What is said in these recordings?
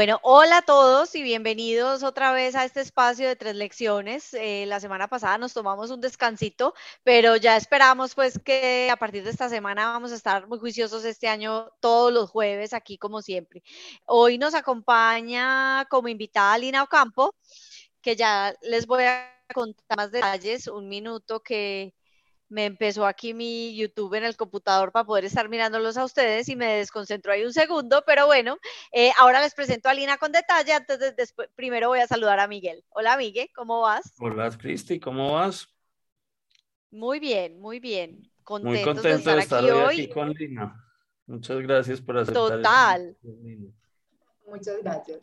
Bueno, hola a todos y bienvenidos otra vez a este espacio de tres lecciones. Eh, la semana pasada nos tomamos un descansito, pero ya esperamos pues que a partir de esta semana vamos a estar muy juiciosos este año todos los jueves aquí como siempre. Hoy nos acompaña como invitada Lina Ocampo, que ya les voy a contar más detalles, un minuto que me empezó aquí mi YouTube en el computador para poder estar mirándolos a ustedes y me desconcentró ahí un segundo, pero bueno, eh, ahora les presento a Lina con detalle, antes de, después, primero voy a saludar a Miguel. Hola Miguel, ¿cómo vas? Hola Cristi, ¿cómo vas? Muy bien, muy bien. muy contento de estar, aquí, con Lina. Muchas gracias por aceptar. Total. Muchas gracias.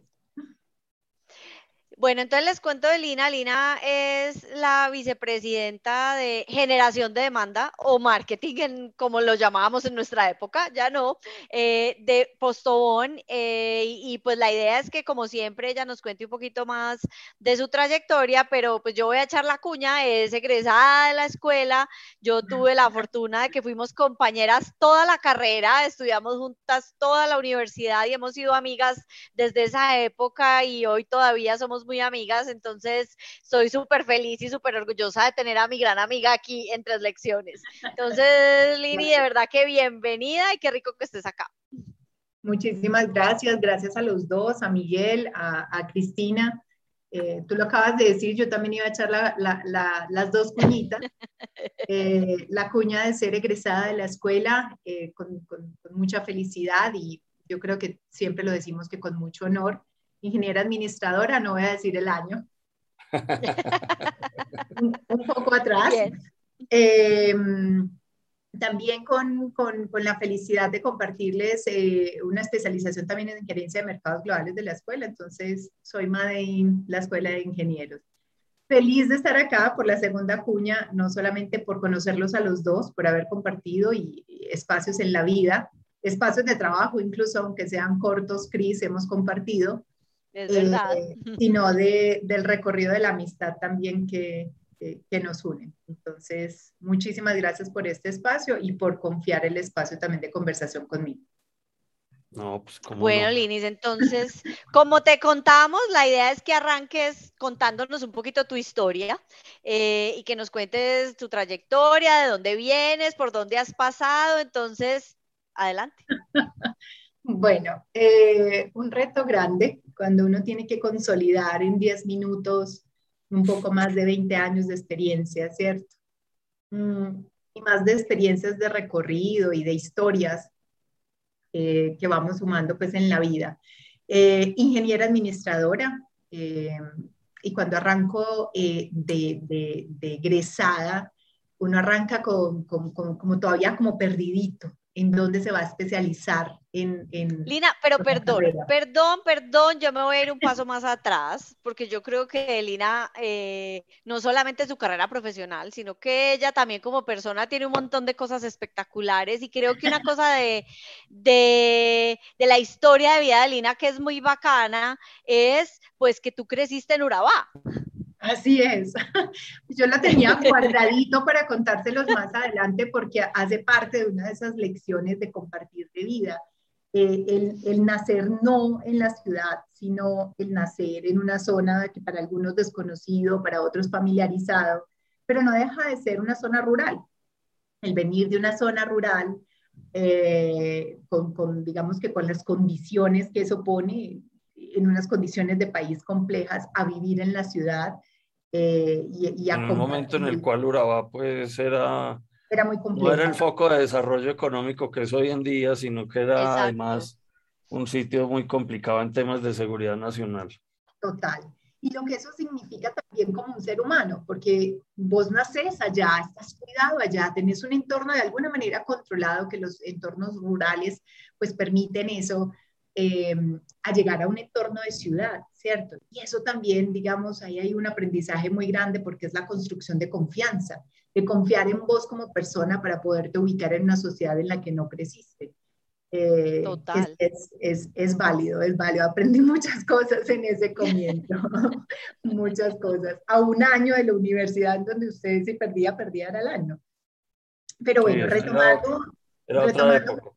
Bueno, entonces les cuento de Lina. Lina es la vicepresidenta de generación de demanda o marketing, como lo llamábamos en nuestra época, ya no, eh, de Postobón. Eh, y, pues la idea es que, como siempre, ella nos cuente un poquito más de su trayectoria, pero pues yo voy a echar la cuña, es egresada de la escuela. Yo tuve la fortuna de que fuimos compañeras toda la carrera, estudiamos juntas toda la universidad y hemos sido amigas desde esa época y hoy todavía somos muy amigas, entonces soy súper feliz y súper orgullosa de tener a mi gran amiga aquí en tres lecciones. Entonces, Lini, de verdad que bienvenida y qué rico que estés acá. Muchísimas gracias, gracias a los dos, a Miguel, a, Cristina. Eh, tú lo acabas de decir, yo también iba a echar las dos cuñitas. Eh, la cuña de ser egresada de la escuela eh, con, con, mucha felicidad y yo creo que siempre lo decimos que con mucho honor ingeniera administradora, no voy a decir el año. un, poco atrás. Em, también con, con, con, la felicidad de compartirles eh, una especialización también en gerencia de mercados globales de la escuela. Entonces, soy Madein, la Escuela de Ingenieros. Feliz de estar acá por la segunda cuña, no solamente por conocerlos a los dos, por haber compartido y, espacios en la vida, espacios de trabajo, incluso aunque sean cortos, Cris, hemos compartido, es verdad. Eh, sino de, del recorrido de la amistad también que, que, nos une. Entonces, muchísimas gracias por este espacio y por confiar el espacio también de conversación conmigo. No, pues bueno, Linis, entonces, como te contamos, la idea es que arranques contándonos un poquito tu historia eh, y que nos cuentes tu trayectoria, de dónde vienes, por dónde has pasado. Entonces, adelante. Bueno, eh, un reto grande cuando uno tiene que consolidar en 10 minutos un poco más de 20 años de experiencia, ¿cierto? Mm, y más de experiencias de recorrido y de historias eh, que vamos sumando pues en la vida. Eh, ingeniera administradora, y cuando arranco de, de, de, egresada, uno arranca como todavía como perdidito, en dónde se va a especializar en... en Lina, pero perdón, perdón, perdón, yo me voy a ir un paso más atrás, porque yo creo que Lina, eh, no solamente su carrera profesional, sino que ella también como persona tiene un montón de cosas espectaculares y creo que una cosa de, de, de la historia de vida de Lina que es muy bacana es pues que tú creciste en Urabá. Así es. Yo la tenía guardadito para contárselos más adelante porque hace parte de una de esas lecciones de compartir de vida. Eh, el, el, nacer no en la ciudad, sino el nacer en una zona que para algunos desconocido, para otros familiarizado, pero no deja de ser una zona rural. El venir de una zona rural, eh, con, con, digamos que con las condiciones que eso pone, en unas condiciones de país complejas a vivir en la ciudad eh, y, En un momento en el cual Urabá pues era, era muy no era el foco de desarrollo económico que es hoy en día, sino que era además un sitio muy complicado en temas de seguridad nacional. Total. Y lo que eso significa también como un ser humano, porque vos naces allá, estás cuidado allá, tenés un entorno de alguna manera controlado, que los entornos rurales pues permiten eso, Em, a llegar a un entorno de ciudad, ¿cierto? Y eso también, digamos, ahí hay un aprendizaje muy grande porque es la construcción de confianza, de confiar en vos como persona para poderte ubicar en una sociedad en la que no creciste. Eh, Total. Es, es, es, válido, es válido. Aprendí muchas cosas en ese comienzo, muchas cosas. A un año de la universidad donde usted se perdía, perdía el año. Pero bueno, retomando, era, otra época.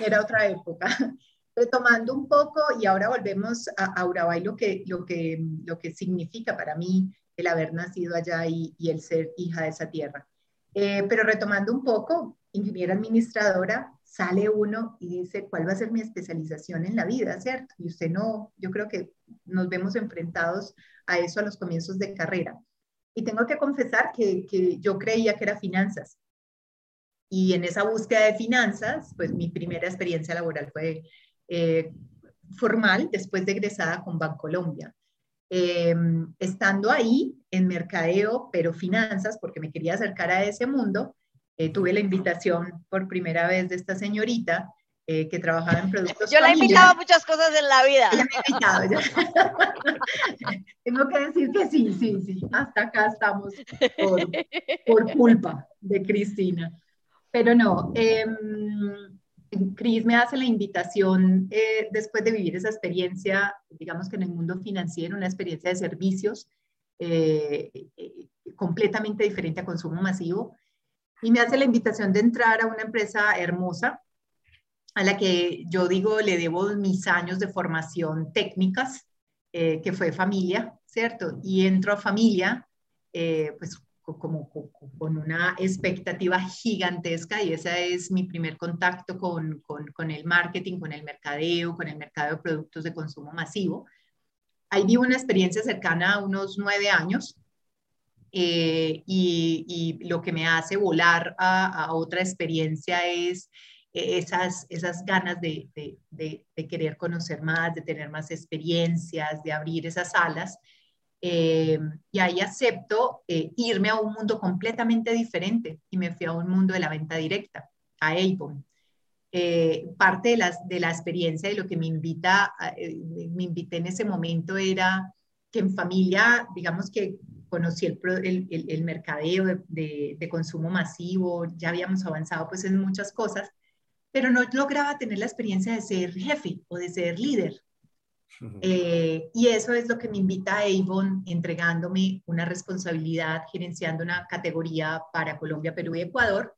Era otra época. retomando un poco, y ahora volvemos a, a lo que, lo, que, lo que significa para mí el haber nacido allá y, el ser hija de esa tierra. Eh, pero retomando un poco, ingeniera administradora, sale uno y dice, ¿cuál va a ser mi especialización en la vida, cierto? Y usted no, yo creo que nos vemos enfrentados a eso a los comienzos de carrera. Y tengo que confesar que, yo creía que era finanzas. Y en esa búsqueda de finanzas, pues mi primera experiencia laboral fue eh, formal, después de egresada con Bancolombia. Eh, estando ahí en mercadeo, pero finanzas, porque me quería acercar a ese mundo, eh, tuve la invitación por primera vez de esta señorita eh, que trabajaba en productos. Yo la he invitado a muchas cosas en la vida. Ella me ha invitado. Tengo que decir que sí, sí, sí. Hasta acá estamos por, por culpa de Cristina. Pero no, eh, Cris me hace la invitación eh, después de vivir esa experiencia, digamos que en el mundo financiero, una experiencia de servicios eh, eh, completamente diferente a consumo masivo, y me hace la invitación de entrar a una empresa hermosa a la que yo digo le debo mis años de formación técnicas, que fue familia, ¿cierto? Y entro a familia, pues como, con una expectativa gigantesca y ese es mi primer contacto con, con, el marketing, con el mercadeo, con el mercado de productos de consumo masivo. Ahí vivo una experiencia cercana a unos nueve años eh, y, y, lo que me hace volar a, a otra experiencia es esas, esas ganas de, de, de, de, querer conocer más, de tener más experiencias, de abrir esas alas. Eh, y ahí acepto eh, irme a un mundo completamente diferente y me fui a un mundo de la venta directa, a Avon. Eh, parte de, las, de la experiencia de lo que me invita, me invité en ese momento era que en familia, digamos que conocí el, el, mercadeo de, de, consumo masivo, ya habíamos avanzado pues en muchas cosas, pero no lograba tener la experiencia de ser jefe o de ser líder. Eh, y eso es lo que me invita a Avon, entregándome una responsabilidad, gerenciando una categoría para Colombia, Perú y Ecuador,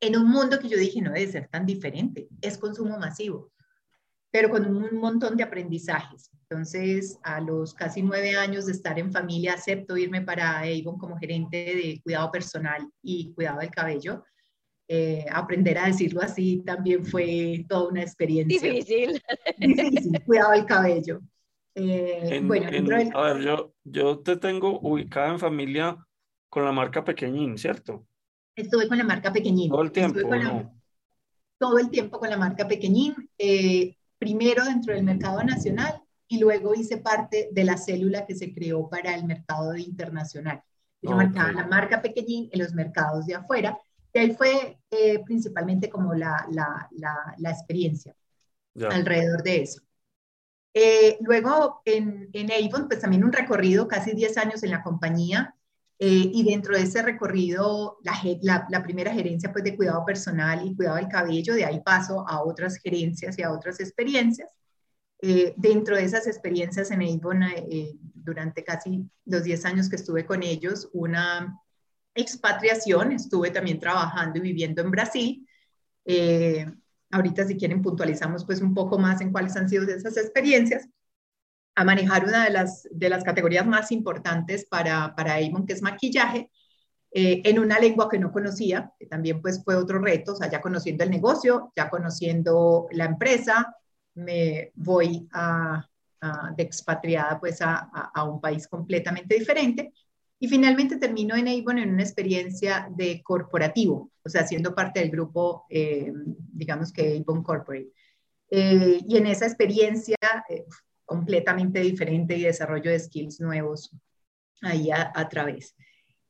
en un mundo que yo dije no debe ser tan diferente, es consumo masivo, pero con un montón de aprendizajes. Entonces, a los casi nueve años de estar en familia, acepto irme para Avon como gerente de cuidado personal y cuidado del cabello. Eh, aprender a decirlo así también fue toda una experiencia. Difícil. Difícil, cuidado el cabello. Eh, bueno, A ver, yo, yo te tengo ubicada en familia con la marca Pequeñín, ¿cierto? Estuve con la marca Pequeñín. Todo el tiempo. Todo el tiempo con la marca Pequeñín. Eh, primero dentro del mercado nacional y luego hice parte de la célula que se creó para el mercado internacional. Yo marcaba la marca Pequeñín en los mercados de afuera y ahí fue eh, principalmente como la, la, la, experiencia alrededor de eso. Eh, luego en, en, Avon, pues también un recorrido, casi 10 años en la compañía, eh, y dentro de ese recorrido, la, la, primera gerencia pues de cuidado personal y cuidado del cabello, de ahí paso a otras gerencias y a otras experiencias. dentro de esas experiencias en Avon, durante casi los 10 años que estuve con ellos, una expatriación, estuve también trabajando y viviendo en Brasil. Eh, ahorita si quieren puntualizamos pues un poco más en cuáles han sido esas experiencias, a manejar una de las, de las categorías más importantes para, para Avon, que es maquillaje, eh, en una lengua que no conocía, que también pues fue otro reto, o sea, ya conociendo el negocio, ya conociendo la empresa, me voy a, de expatriada pues a, a un país completamente diferente y finalmente termino en Avon en una experiencia de corporativo, o sea, siendo parte del grupo, eh, digamos que Avon Corporate. Eh, y en esa experiencia eh, completamente diferente y desarrollo de skills nuevos ahí a, través.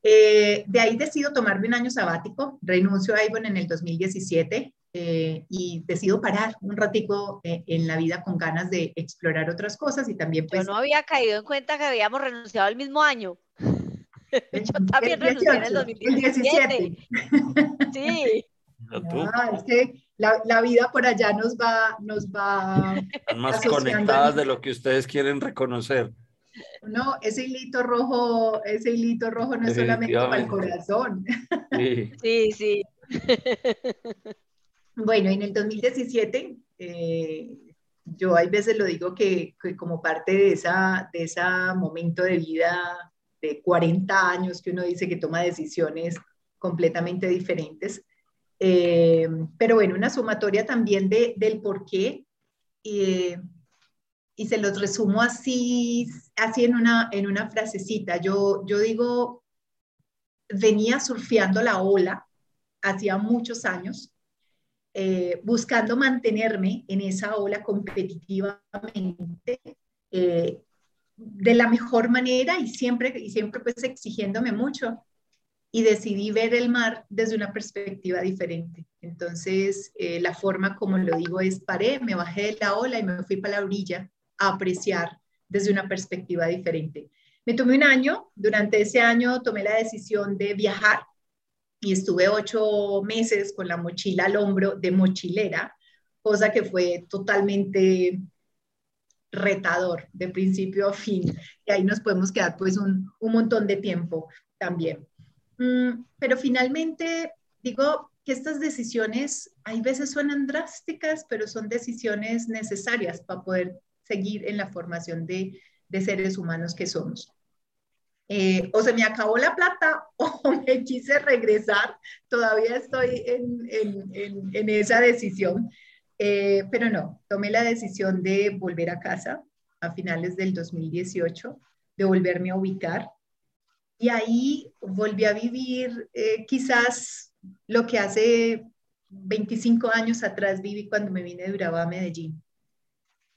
de ahí decido tomarme un año sabático, renuncio a Avon en el 2017 y decido parar un ratico en la vida con ganas de explorar otras cosas y también pues... Yo no había caído en cuenta que habíamos renunciado el mismo año. Yo también renuncié en el 2017. Sí. Ah, es que la, la, vida por allá nos va, nos va. Están más conectadas de lo que ustedes quieren reconocer. No, ese hilito rojo, ese hilito rojo no es solamente para el corazón. Sí, sí. sí. Bueno, en el 2017 eh, yo hay veces lo digo que, como parte de ese de esa momento de vida de 40 años que uno dice que toma decisiones completamente diferentes. Eh, pero bueno, una sumatoria también de, del por qué. Eh, y se los resumo así, así en, una, en una frasecita. Yo, yo digo, venía surfeando la ola hacía muchos años, eh, buscando mantenerme en esa ola competitivamente de la mejor manera y siempre, y siempre pues exigiéndome mucho y decidí ver el mar desde una perspectiva diferente. Entonces, eh, la forma como lo digo es paré, me bajé de la ola y me fui para la orilla a apreciar desde una perspectiva diferente. Me tomé un año, durante ese año tomé la decisión de viajar y estuve ocho meses con la mochila al hombro de mochilera, cosa que fue totalmente retador de principio a fin. Y ahí nos podemos quedar pues un, un montón de tiempo también. Mm, pero finalmente digo que estas decisiones hay veces suenan drásticas, pero son decisiones necesarias para poder seguir en la formación de, de seres humanos que somos. Eh, o se me acabó la plata o me quise regresar, todavía estoy en, en, en, esa decisión, eh, pero no, tomé la decisión de volver a casa a finales del 2018, de volverme a ubicar y ahí volví a vivir eh, quizás lo que hace 25 años atrás viví cuando me vine de Urabá a Medellín.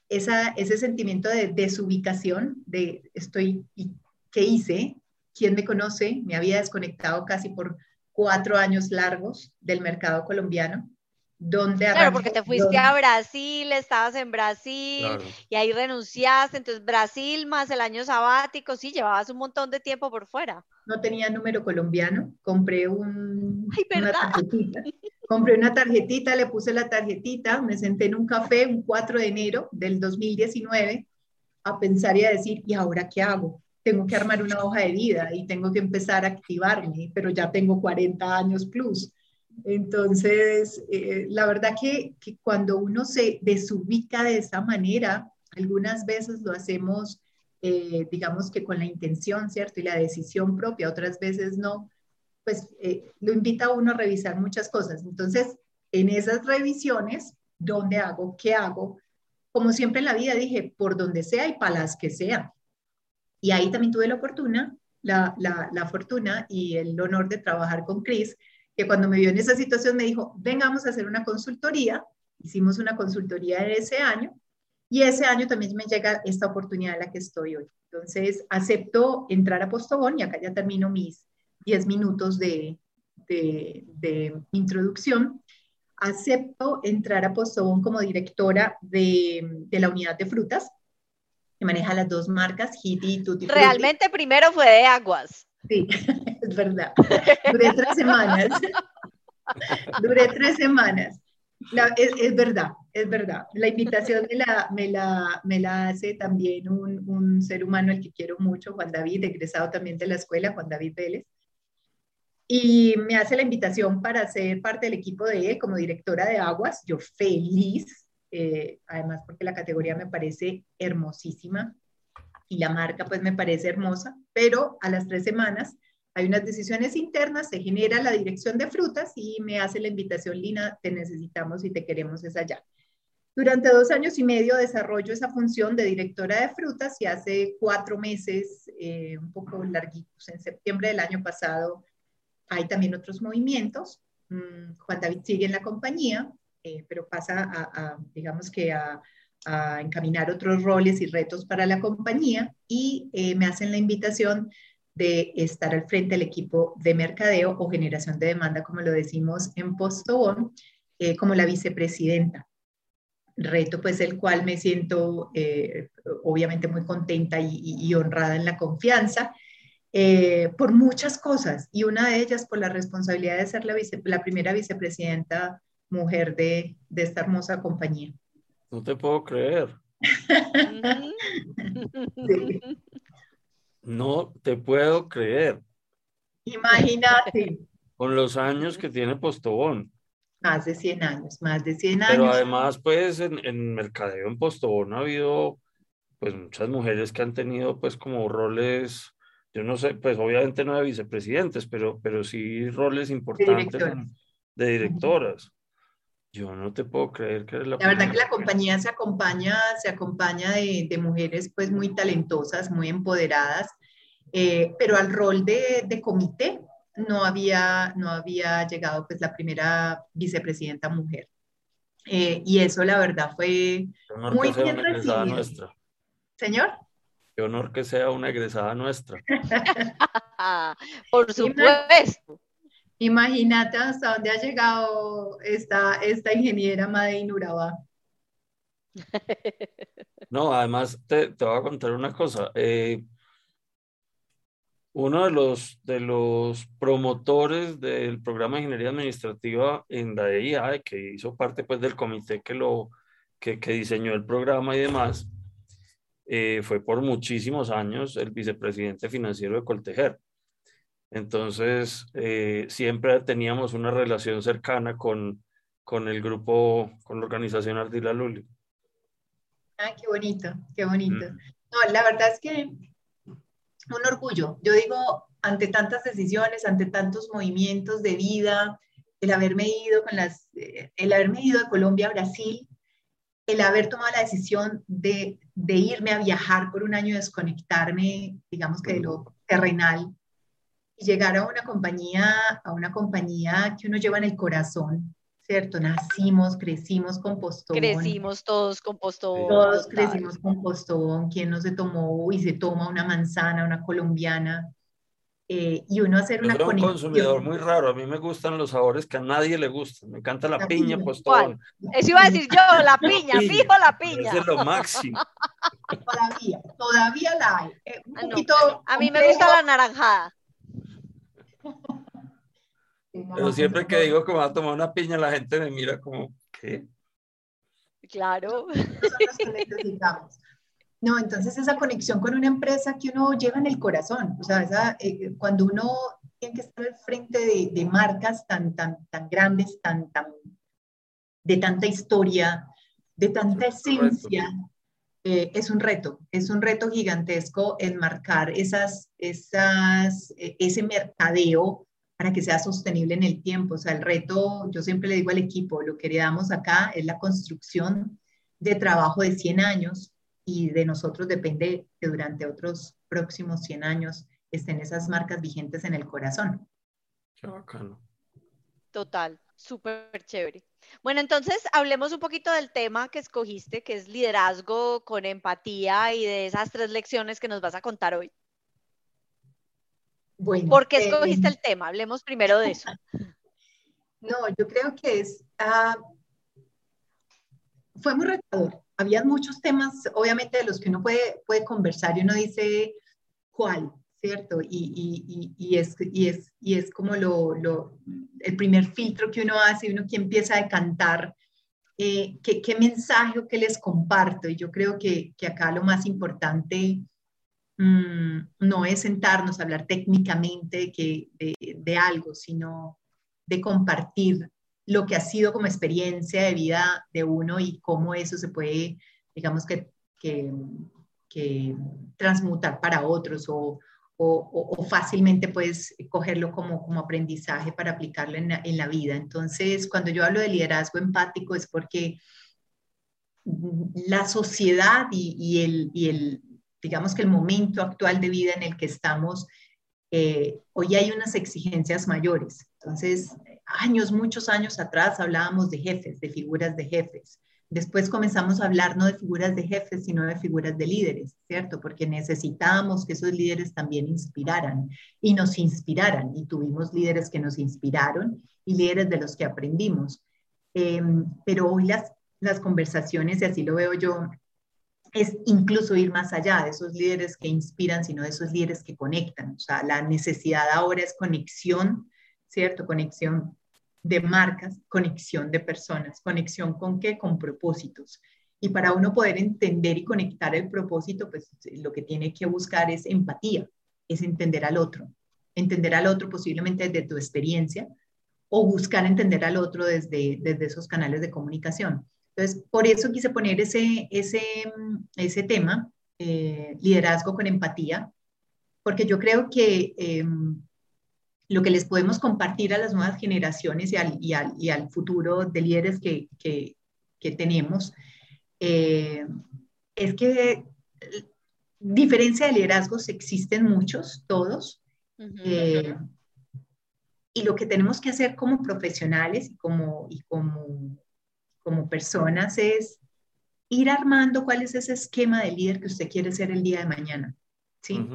Ese sentimiento de desubicación, de estoy, ¿y qué hice? ¿Quién me conoce? Me había desconectado casi por cuatro años largos del mercado colombiano Claro, porque te fuiste a Brasil, estabas en Brasil y ahí renunciaste, entonces Brasil más el año sabático, sí, llevabas un montón de tiempo por fuera. No tenía número colombiano, compré un, una tarjetita. Compré una tarjetita, le puse la tarjetita, me senté en un café un 4 de enero del 2019 a pensar y a decir, ¿y ahora qué hago? Tengo que armar una hoja de vida y tengo que empezar a activarme, pero ya tengo 40 años plus entonces, eh, la verdad que, cuando uno se desubica de esa manera, algunas veces lo hacemos, eh, digamos que con la intención, ¿cierto? Y la decisión propia, otras veces no, pues eh, lo invita a uno a revisar muchas cosas. Entonces, en esas revisiones, ¿dónde hago? ¿Qué hago? Como siempre en la vida dije, por donde sea y para las que sea. Y ahí también tuve la fortuna, la, la, la fortuna y el honor de trabajar con Chris, que cuando me vio en esa situación me dijo, vengamos a hacer una consultoría. Hicimos una consultoría de ese año y ese año también me llega esta oportunidad en la que estoy hoy. Entonces, acepto entrar a Postobón y acá ya termino mis 10 minutos de, de, introducción. Acepto entrar a Postobón como directora de, de la unidad de frutas, que maneja las dos marcas, Hiti y Tutti Realmente primero fue de aguas. Sí, es verdad. Duré tres semanas. Duré tres semanas. es, verdad, es verdad. La invitación me la, hace también un, un, ser humano al que quiero mucho, Juan David, egresado también de la escuela, Juan David Vélez. Y me hace la invitación para ser parte del equipo de él como directora de aguas. Yo feliz, eh, además porque la categoría me parece hermosísima y la marca pues me parece hermosa, pero a las tres semanas hay unas decisiones internas, se genera la dirección de frutas y me hace la invitación, Lina, te necesitamos y te queremos es allá. Durante dos años y medio desarrollo esa función de directora de frutas y hace cuatro meses, eh, un poco larguitos, en septiembre del año pasado, hay también otros movimientos. Mm, Juan David sigue en la compañía, eh, pero pasa a, digamos que a, a encaminar otros roles y retos para la compañía y eh, me hacen la invitación de estar al frente del equipo de mercadeo o generación de demanda, como lo decimos en Postobón, eh, como la vicepresidenta. Reto pues el cual me siento eh, obviamente muy contenta y, honrada en la confianza por muchas cosas y una de ellas por la responsabilidad de ser la, la primera vicepresidenta mujer de, de esta hermosa compañía. No te puedo creer. No te puedo creer. Imagínate. Con los años que tiene Postobón. Más de 100 años, más de 100 años. Pero además, pues, en, en mercadeo en Postobón ha habido, pues, muchas mujeres que han tenido, pues, como roles, yo no sé, pues, obviamente no de vicepresidentes, pero, pero sí roles importantes de, directoras. Yo no te puedo creer que eres la La verdad que la compañía se acompaña, se acompaña de, de mujeres, pues, muy talentosas, muy empoderadas, eh, pero al rol de, de comité, no había, no había llegado pues la primera vicepresidenta mujer. Eh, y eso la verdad fue muy bien recibido. Nuestra. Señor. Qué honor que sea una egresada nuestra. Por supuesto. Imagínate hasta dónde ha llegado esta, esta ingeniera Made Urabá. No, además te, te, voy a contar una cosa. Eh, uno de los, de los promotores del programa de ingeniería administrativa en la EIA, que hizo parte pues, del comité que, lo, que, que diseñó el programa y demás, eh, fue por muchísimos años el vicepresidente financiero de Coltejer. Entonces, eh, siempre teníamos una relación cercana con, con el grupo, con la organización Ardila Luli. Ah, qué bonito, qué bonito. Mm. No, la verdad es que un orgullo. Yo digo, ante tantas decisiones, ante tantos movimientos de vida, el haberme ido con las, eh, el haberme ido de Colombia a Brasil, el haber tomado la decisión de, de irme a viajar por un año, desconectarme, digamos que de lo terrenal, y llegar a una compañía, a una compañía que uno lleva en el corazón, ¿cierto? Nacimos, crecimos con Postobón. Crecimos todos con Postobón. Todos crecimos con Postobón. ¿Quién no se tomó y se toma una manzana, una colombiana? Eh, y uno hacer una conexión. un consumidor muy raro. A mí me gustan los sabores que a nadie le gustan. Me encanta la, piña, Postobón. Eso iba a decir yo, la piña, fijo la piña. es lo máximo. Todavía, todavía la hay. Eh, un ah, poquito a mí me gusta la naranjada. Pero siempre que digo que me va a tomar una piña, la gente me mira como, ¿qué? Claro. No, entonces esa conexión con una empresa que uno lleva en el corazón, o sea, eh, cuando uno tiene que estar al frente de, marcas tan, tan, tan grandes, tan, tan, de tanta historia, de tanta esencia, eh, es un reto, es un reto gigantesco enmarcar esas, esas, e, ese mercadeo para que sea sostenible en el tiempo. O sea, el reto, yo siempre le digo al equipo, lo que heredamos acá es la construcción de trabajo de 100 años y de nosotros depende que durante otros próximos 100 años estén esas marcas vigentes en el corazón. Qué bacano. Total, súper chévere. Bueno, entonces hablemos un poquito del tema que escogiste, que es liderazgo con empatía y de esas tres lecciones que nos vas a contar hoy. ¿Por qué escogiste eh, el tema? Hablemos primero de eso. No, yo creo que es, ah, fue muy retador. Había muchos temas, obviamente, de los que uno puede, puede conversar y uno dice cuál, ¿cierto? Y, y, es, y, es, y es como lo, lo, el primer filtro que uno hace y uno que empieza a cantar eh, qué, qué, mensaje o qué les comparto. Y yo creo que, que acá lo más importante Mm, no es sentarnos a hablar técnicamente que, de, algo, sino de compartir lo que ha sido como experiencia de vida de uno y cómo eso se puede, digamos que, que, transmutar para otros o, o, fácilmente puedes cogerlo como, como aprendizaje para aplicarlo en la, vida. Entonces, cuando yo hablo de liderazgo empático es porque la sociedad y, el, y el, digamos que el momento actual de vida en el que estamos, eh, hoy hay unas exigencias mayores. Entonces, años, muchos años atrás hablábamos de jefes, de figuras de jefes. Después comenzamos a hablar no de figuras de jefes, sino de figuras de líderes, ¿cierto? Porque necesitábamos que esos líderes también inspiraran y nos inspiraran. Y tuvimos líderes que nos inspiraron y líderes de los que aprendimos. Em, pero hoy las, las conversaciones, y así lo veo yo, es incluso ir más allá de esos líderes que inspiran, sino de esos líderes que conectan. O sea, la necesidad ahora es conexión, ¿cierto? Conexión de marcas, conexión de personas, conexión con qué? Con propósitos. Y para uno poder entender y conectar el propósito, pues lo que tiene que buscar es empatía, es entender al otro. Entender al otro posiblemente desde tu experiencia, o buscar entender al otro desde, desde esos canales de comunicación. Entonces, por eso quise poner ese, ese, ese tema, eh, liderazgo con empatía, porque yo creo que em, lo que les podemos compartir a las nuevas generaciones y al, y al, y al futuro de líderes que, que, que tenemos eh, es que diferencia de liderazgos existen muchos, todos, eh, y lo que tenemos que hacer como profesionales y como, y como, como personas es ir armando cuál es ese esquema de líder que usted quiere ser el día de mañana. ¿sí?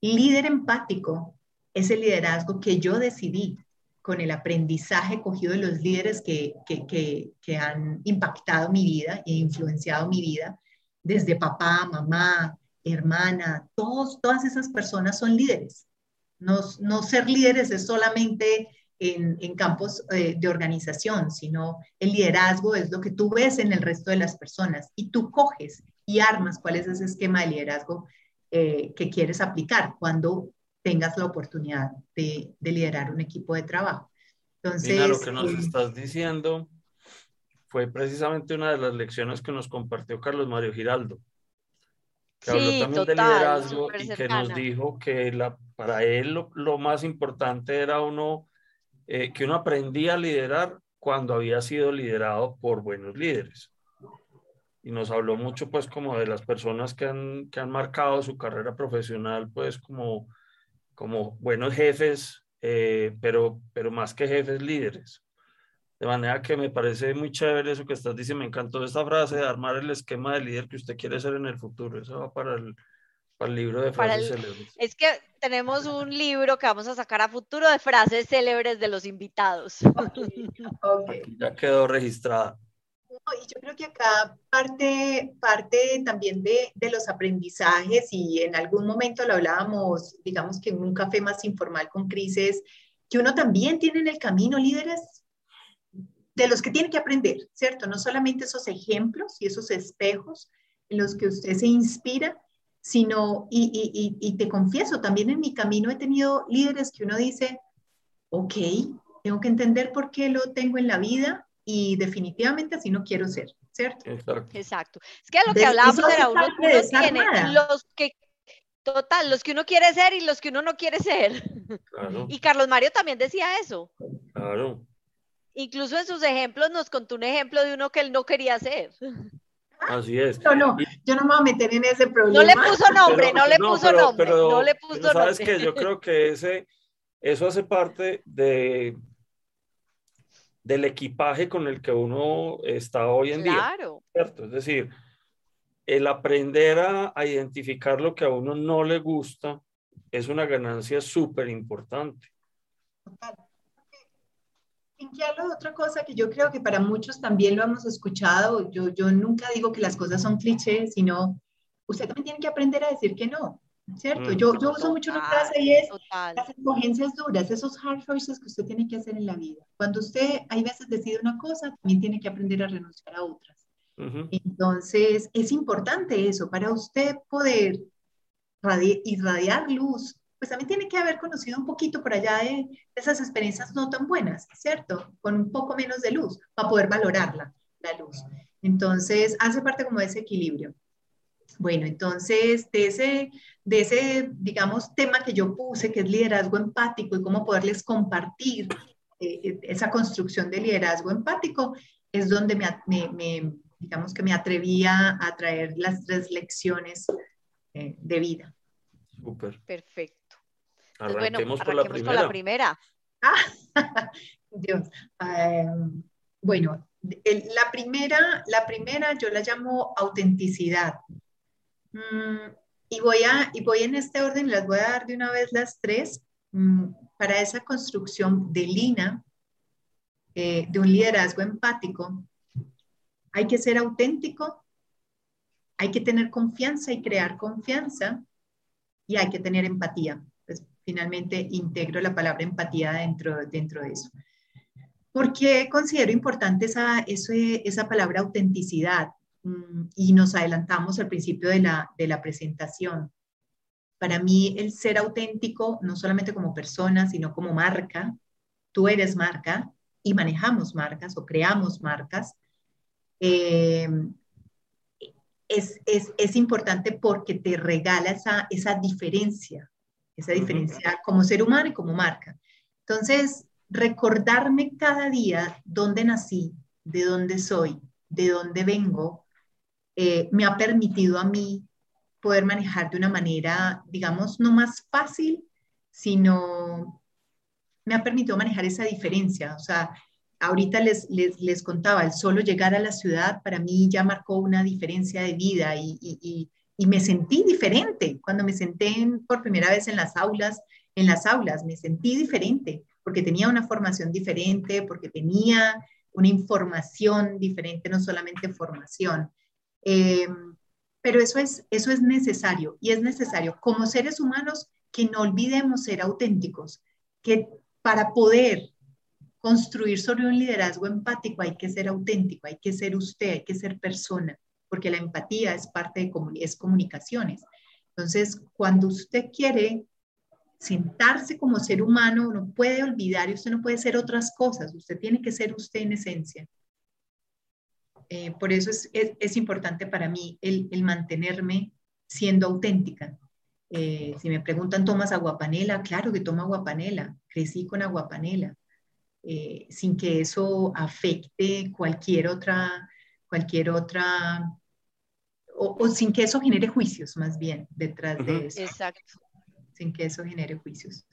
Líder empático es el liderazgo que yo decidí con el aprendizaje cogido de los líderes que, que, que, han impactado mi vida e influenciado mi vida, desde papá, mamá, hermana, todos, todas esas personas son líderes. No, no ser líderes es solamente en, en campos eh, de organización, sino el liderazgo es lo que tú ves en el resto de las personas y tú coges y armas cuál es ese esquema de liderazgo eh, que quieres aplicar cuando tengas la oportunidad de, de liderar un equipo de trabajo. Entonces, lo que nos eh, estás diciendo fue precisamente una de las lecciones que nos compartió Carlos Mario Giraldo, que habló también de liderazgo y que nos dijo que la, para él lo, más importante era uno, eh, que uno aprendía a liderar cuando había sido liderado por buenos líderes. Y nos habló mucho pues como de las personas que han, que han marcado su carrera profesional pues como como buenos jefes, eh, pero, pero más que jefes, líderes. De manera que me parece muy chévere eso que estás diciendo. Me encantó esta frase de armar el esquema de líder que usted quiere ser en el futuro. Eso va para el, para el libro de frases célebres. Es que tenemos un libro que vamos a sacar a futuro de frases célebres de los invitados. ya quedó registrada y yo creo que acá parte, parte también de, de, los aprendizajes y en algún momento lo hablábamos, digamos que en un café más informal con Crisis, que uno también tiene en el camino líderes de los que tiene que aprender, ¿cierto? No solamente esos ejemplos y esos espejos en los que usted se inspira, sino, y, y, y te confieso, también en mi camino he tenido líderes que uno dice, ok, tengo que entender por qué lo tengo en la vida, y definitivamente así no quiero ser, ¿cierto? Exacto. Es que lo que hablábamos era uno, tiene los que Total, los que uno quiere ser y los que uno no quiere ser. Y Carlos Mario también decía eso. Claro. Incluso en sus ejemplos nos contó un ejemplo de uno que él no quería ser. Así es. No, no, yo no me voy a meter en ese problema. No le puso nombre, no le puso nombre, no le puso nombre. Sabes que yo creo que ese, eso hace parte de, del equipaje con el que uno está hoy en día. ¿cierto? Es decir, el aprender a, identificar lo que a uno no le gusta es una ganancia súper importante. De otra cosa que yo creo que para muchos también lo hemos escuchado. Yo, yo nunca digo que las cosas son clichés, sino usted también tiene que aprender a decir que no. ¿cierto? Mm. Yo, yo uso mucho una frase y es las escogencias duras, esos hard choices que usted tiene que hacer en la vida. Cuando usted hay veces decide una cosa, también tiene que aprender a renunciar a otras. Entonces, es importante eso, para usted poder irradiar luz, pues también tiene que haber conocido un poquito por allá de esas experiencias no tan buenas, ¿cierto? Con un poco menos de luz, para poder valorarla, la luz. Entonces, hace parte como de ese equilibrio. Bueno, entonces, de ese, de ese, digamos, tema que yo puse, que es liderazgo empático y cómo poderles compartir eh, eh, esa construcción de liderazgo empático, es donde me, me, digamos que me atrevía a traer las tres lecciones eh, de vida. Súper. Perfecto. Arranquemos, bueno, la primera. Con la primera. Ah, Dios. bueno, la, primera, la primera yo la llamo autenticidad. Mm, y, voy a, y voy en este orden, las voy a dar de una vez las tres, mm, para esa construcción de Lina, eh, de un liderazgo empático. Hay que ser auténtico, hay que tener confianza y crear confianza, y hay que tener empatía. Finalmente integro la palabra empatía dentro, dentro de eso. ¿Por qué considero importante esa, esa palabra autenticidad? Mm, y nos adelantamos al principio de la, de la presentación. Para mí el ser auténtico, no solamente como persona, sino como marca, tú eres marca y manejamos marcas o creamos marcas, eh, es, es, es, importante porque te regala esa, esa diferencia, esa diferencia como ser humano y como marca. Entonces, recordarme cada día dónde nací, de dónde soy, de dónde vengo, eh, me ha permitido a mí poder manejar de una manera, digamos, no más fácil, sino me ha permitido manejar esa diferencia. O sea, ahorita les, les, les contaba, el solo llegar a la ciudad para mí ya marcó una diferencia de vida y, y, y, me sentí diferente. Cuando me senté por primera vez en las aulas, en las aulas, me sentí diferente porque tenía una formación diferente, porque tenía una información diferente, no solamente formación. Eh, pero eso es, eso es necesario y es necesario como seres humanos que no olvidemos ser auténticos, que para poder construir sobre un liderazgo empático hay que ser auténtico, hay que ser usted, hay que ser persona, porque la empatía es parte de es comunicaciones. Entonces, cuando usted quiere sentarse como ser humano, no puede olvidar y usted no puede ser otras cosas, usted tiene que ser usted en esencia. Eh, por eso es, es, importante para mí el, el mantenerme siendo auténtica. Eh, si me preguntan, ¿tomas aguapanela? Claro que tomo aguapanela, crecí con aguapanela, eh, sin que eso afecte cualquier otra, cualquier otra, o, sin que eso genere juicios más bien detrás de eso. Exacto sin que eso genere juicios.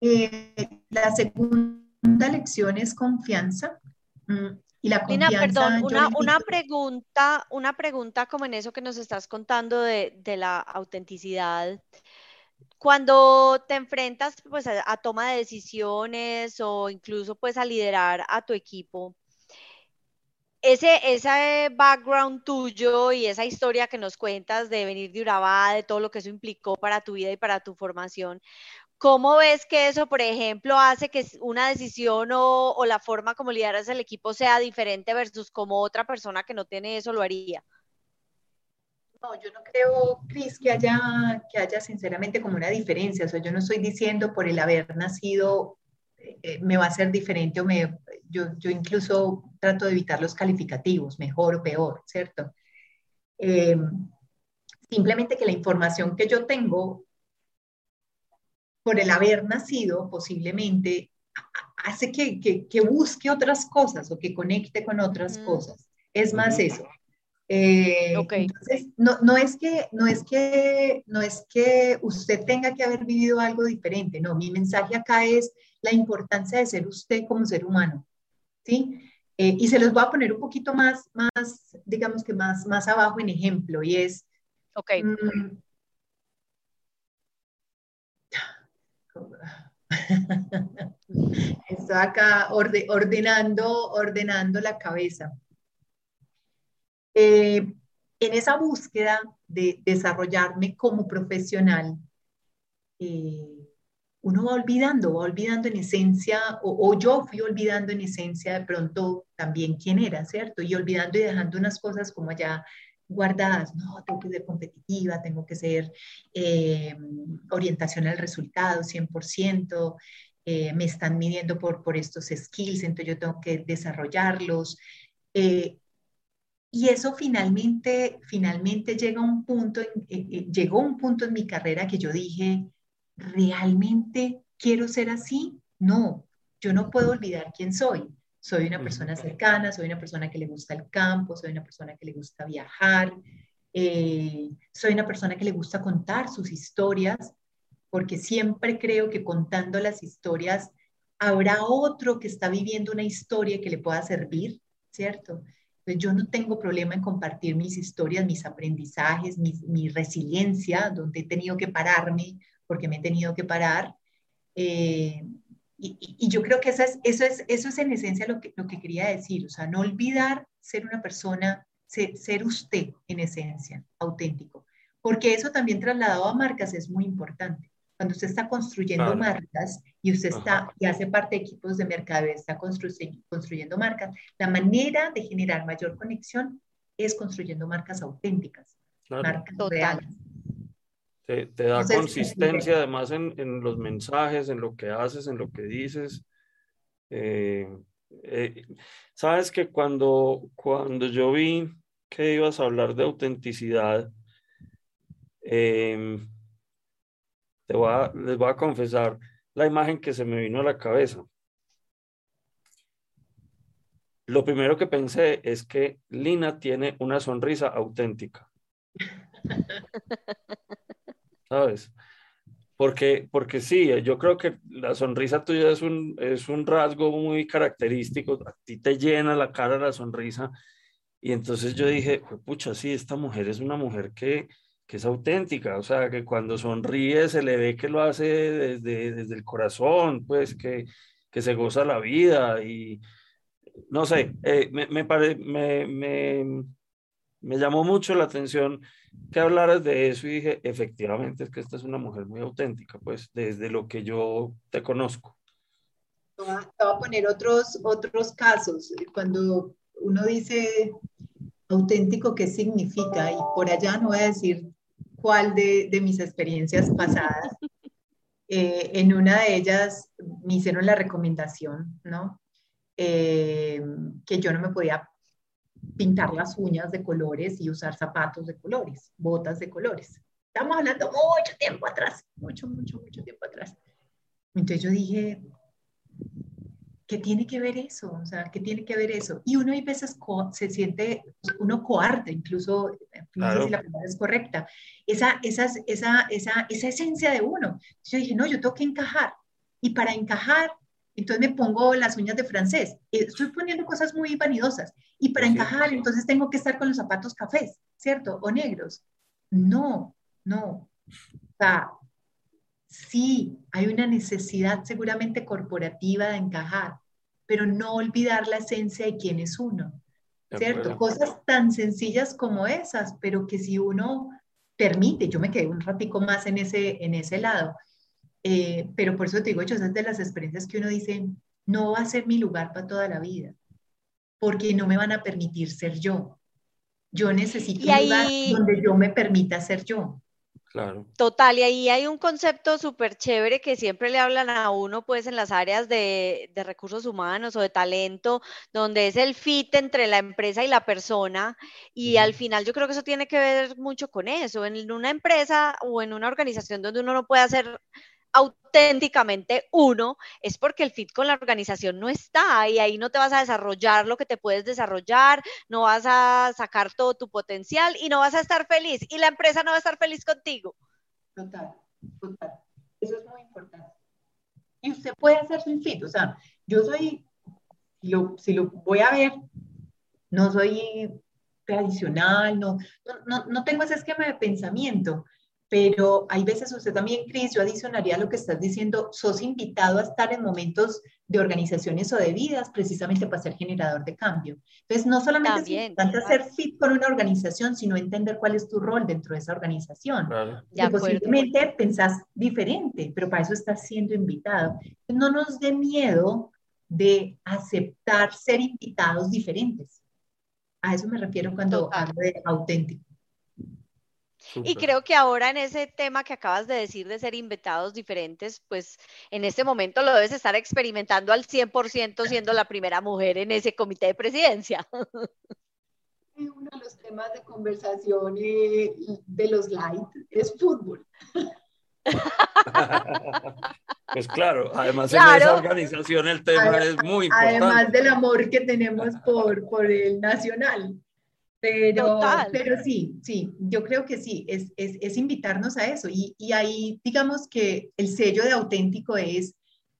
Eh, la segunda lección es confianza. Mm, y la confianza, perdón, una, una, pregunta, una pregunta como en eso que nos estás contando de, de la autenticidad. Cuando te enfrentas pues, a, a, toma de decisiones o incluso pues a liderar a tu equipo, ese, ese background tuyo y esa historia que nos cuentas de venir de Urabá, de todo lo que eso implicó para tu vida y para tu formación, ¿cómo ves que eso, por ejemplo, hace que una decisión o, la forma como lideras el equipo sea diferente versus como otra persona que no tiene eso lo haría? No, yo no creo, Cris, que haya, que haya sinceramente como una diferencia. O sea, yo no estoy diciendo por el haber nacido me va a ser diferente o me, yo, yo, incluso trato de evitar los calificativos, mejor o peor, ¿cierto? Eh, simplemente que la información que yo tengo por el haber nacido posiblemente hace que, que, que busque otras cosas o que conecte con otras mm. cosas. Es más eso. Eh, entonces, no, no, es que, no, es que, no es que usted tenga que haber vivido algo diferente, no, mi mensaje acá es la importancia de ser usted como ser humano, ¿sí? Eh, y se los voy a poner un poquito más, más digamos que más, más abajo en ejemplo, y es... Ok. Mm, Estoy acá ordenando, ordenando la cabeza. Eh, en esa búsqueda de desarrollarme como profesional, eh, uno va olvidando, va olvidando en esencia, o, yo fui olvidando en esencia de pronto también quién era, ¿cierto? Y olvidando y dejando unas cosas como ya guardadas, no, tengo que ser competitiva, tengo que ser eh, orientación al resultado 100%, me están midiendo por, por estos skills, entonces yo tengo que desarrollarlos. Y eso finalmente, finalmente llega a un punto, eh, eh, llegó un punto en mi carrera que yo dije, ¿realmente quiero ser así? No, yo no puedo olvidar quién soy. Soy una persona cercana, soy una persona que le gusta el campo, soy una persona que le gusta viajar, eh, soy una persona que le gusta contar sus historias, porque siempre creo que contando las historias habrá otro que está viviendo una historia que le pueda servir, ¿cierto? Yo no tengo problema en compartir mis historias, mis aprendizajes, mi, resiliencia, donde he tenido que pararme, porque me he tenido que parar. Eh, y, yo creo que eso es, eso, es, eso es en esencia lo que, lo que quería decir, o sea, no olvidar ser una persona, ser usted en esencia, auténtico, porque eso también trasladado a marcas es muy importante. Cuando usted está construyendo marcas y usted está y hace parte de equipos de mercado, está construyendo marcas, la manera de generar mayor conexión es construyendo marcas auténticas, marcas reales. Te, da consistencia además en, en, los mensajes, en lo que haces, en lo que dices. Eh, eh, Sabes que cuando, cuando yo vi que ibas a hablar de autenticidad, em, te voy les voy a confesar la imagen que se me vino a la cabeza. Lo primero que pensé es que Lina tiene una sonrisa auténtica. ¿Sabes? Porque, porque sí, yo creo que la sonrisa tuya es un, es un rasgo muy característico. A ti te llena la cara la sonrisa. Y entonces yo dije, pucha, sí, esta mujer es una mujer que, que es auténtica, o sea, que cuando sonríe se le ve que lo hace desde, desde el corazón, pues que, que se goza la vida y no sé, eh, me, me, me, me, llamó mucho la atención que hablaras de eso y dije, efectivamente, es que esta es una mujer muy auténtica, pues desde lo que yo te conozco. Te voy a poner otros, otros casos. Cuando uno dice auténtico, ¿qué significa? Y por allá no voy a decir cuál de, de mis experiencias pasadas. Eh, en una de ellas me hicieron la recomendación, ¿no? Eh, que yo no me podía pintar las uñas de colores y usar zapatos de colores, botas de colores. Estamos hablando mucho tiempo atrás, mucho, mucho, mucho tiempo atrás. Entonces yo dije, ¿qué tiene que ver eso? O sea, ¿qué tiene que ver eso? Y uno hay veces se siente, uno coarte, incluso, no sé si la palabra es correcta, esa, esa, esa, esa, esa esencia de uno. Yo dije, no, yo tengo que encajar. Y para encajar entonces me pongo las uñas de francés. Eh, estoy poniendo cosas muy vanidosas. Y para encajar, entonces tengo que estar con los zapatos cafés, ¿cierto? O negros. No, no. O sea, sí, hay una necesidad seguramente corporativa de encajar, pero no olvidar la esencia de quién es uno, ¿cierto? Cosas tan sencillas como esas, pero que si uno permite, yo me quedé un ratico más en ese, en ese lado, eh, pero por eso te digo, yo, esas de las experiencias que uno dice, no va a ser mi lugar para toda la vida, porque no me van a permitir ser yo. Yo necesito un lugar donde yo me permita ser yo. Claro. Total, y ahí hay un concepto súper chévere que siempre le hablan a uno, pues en las áreas de, de, recursos humanos o de talento, donde es el fit entre la empresa y la persona. Y al final yo creo que eso tiene que ver mucho con eso. En una empresa o en una organización donde uno no puede hacer auténticamente uno, es porque el fit con la organización no está y ahí no te vas a desarrollar lo que te puedes desarrollar, no vas a sacar todo tu potencial y no vas a estar feliz y la empresa no va a estar feliz contigo. Total, total. Eso es muy importante. Y usted puede hacer su fit, o sea, yo soy, si lo voy a ver, no soy tradicional, no, no, no tengo ese esquema de pensamiento, pero hay veces usted también, Cris, yo adicionaría lo que estás diciendo, sos invitado a estar en momentos de organizaciones o de vidas precisamente para ser generador de cambio. Entonces, no solamente es importante hacer fit con una organización, sino entender cuál es tu rol dentro de esa organización. Claro. posiblemente pensás diferente, pero para eso estás siendo invitado. No nos dé miedo de aceptar ser invitados diferentes. A eso me refiero cuando hablo de auténtico. Y creo que ahora en ese tema que acabas de decir de ser inventados diferentes, pues en este momento lo debes estar experimentando al 100% siendo la primera mujer en ese comité de presidencia. Uno de los temas de conversación eh, de los light es fútbol. Pues claro, además en esa organización el tema es muy importante. Además del amor que tenemos por, por el nacional. Pero, pero sí, sí, yo creo que sí, es, es, es invitarnos a eso. Y, y, ahí, digamos que el sello de auténtico es,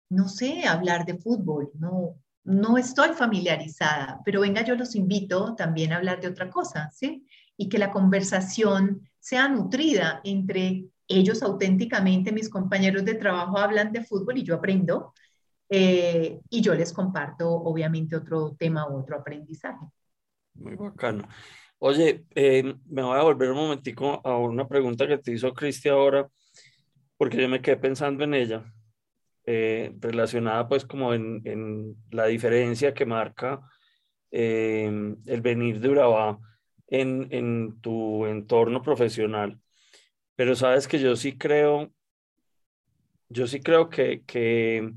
no sé, hablar de fútbol, no, no estoy familiarizada, pero venga, yo los invito también a hablar de otra cosa, ¿sí? Y que la conversación sea nutrida entre ellos auténticamente, mis compañeros de trabajo hablan de fútbol y yo aprendo, eh, y yo les comparto obviamente otro tema u otro aprendizaje. Muy bacano. Oye, eh, me voy a volver un momentico a una pregunta que te hizo Cristi ahora, porque yo me quedé pensando en ella, eh, relacionada pues como en, en, la diferencia que marca eh, el venir de Urabá en, en tu entorno profesional. Pero sabes que yo sí creo, yo sí creo que, que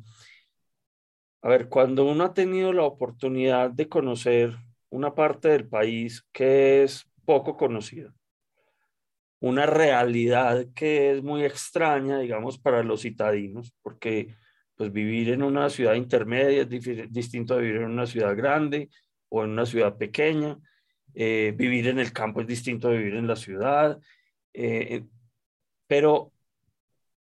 A ver, cuando uno ha tenido la oportunidad de conocer una parte del país que es poco conocida, una realidad que es muy extraña, digamos, para los citadinos, porque pues vivir en una ciudad intermedia es distinto a vivir en una ciudad grande o en una ciudad pequeña, eh, vivir en el campo es distinto a vivir en la ciudad, eh, pero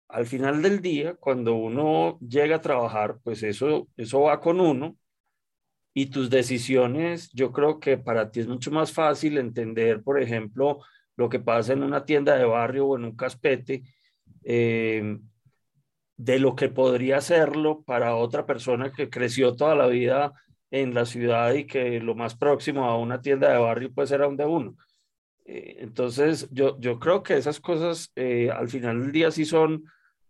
al final del día, cuando uno llega a trabajar, pues eso, eso va con uno y tus decisiones, yo creo que para ti es mucho más fácil entender, por ejemplo, lo que pasa en una tienda de barrio o en un caspete, eh, de lo que podría serlo para otra persona que creció toda la vida en la ciudad y que lo más próximo a una tienda de barrio pues era un de uno. Eh, entonces, yo, yo creo que esas cosas eh, al final del día sí son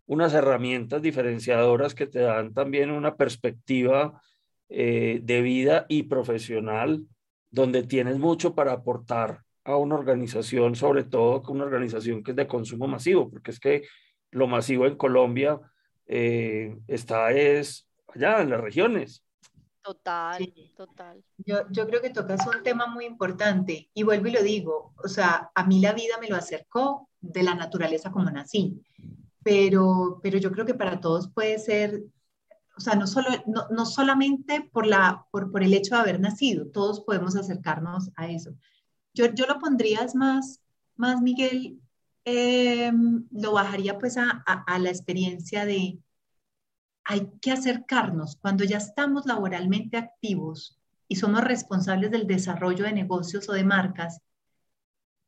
unas herramientas diferenciadoras que te dan también una perspectiva eh, de vida y profesional donde tienes mucho para aportar a una organización, sobre todo con una organización que es de consumo masivo, porque es que lo masivo en Colombia está es allá en las regiones. Total, total. Yo, yo creo que tocas un tema muy importante y vuelvo y lo digo, o sea, a mí la vida me lo acercó de la naturaleza como nací, pero, pero yo creo que para todos puede ser, o sea, no, solo, no, no solamente por, la, por, por el hecho de haber nacido, todos podemos acercarnos a eso. Yo, yo lo pondría más, más Miguel, em, lo bajaría pues a, a, a la experiencia de, hay que acercarnos cuando ya estamos laboralmente activos y somos responsables del desarrollo de negocios o de marcas,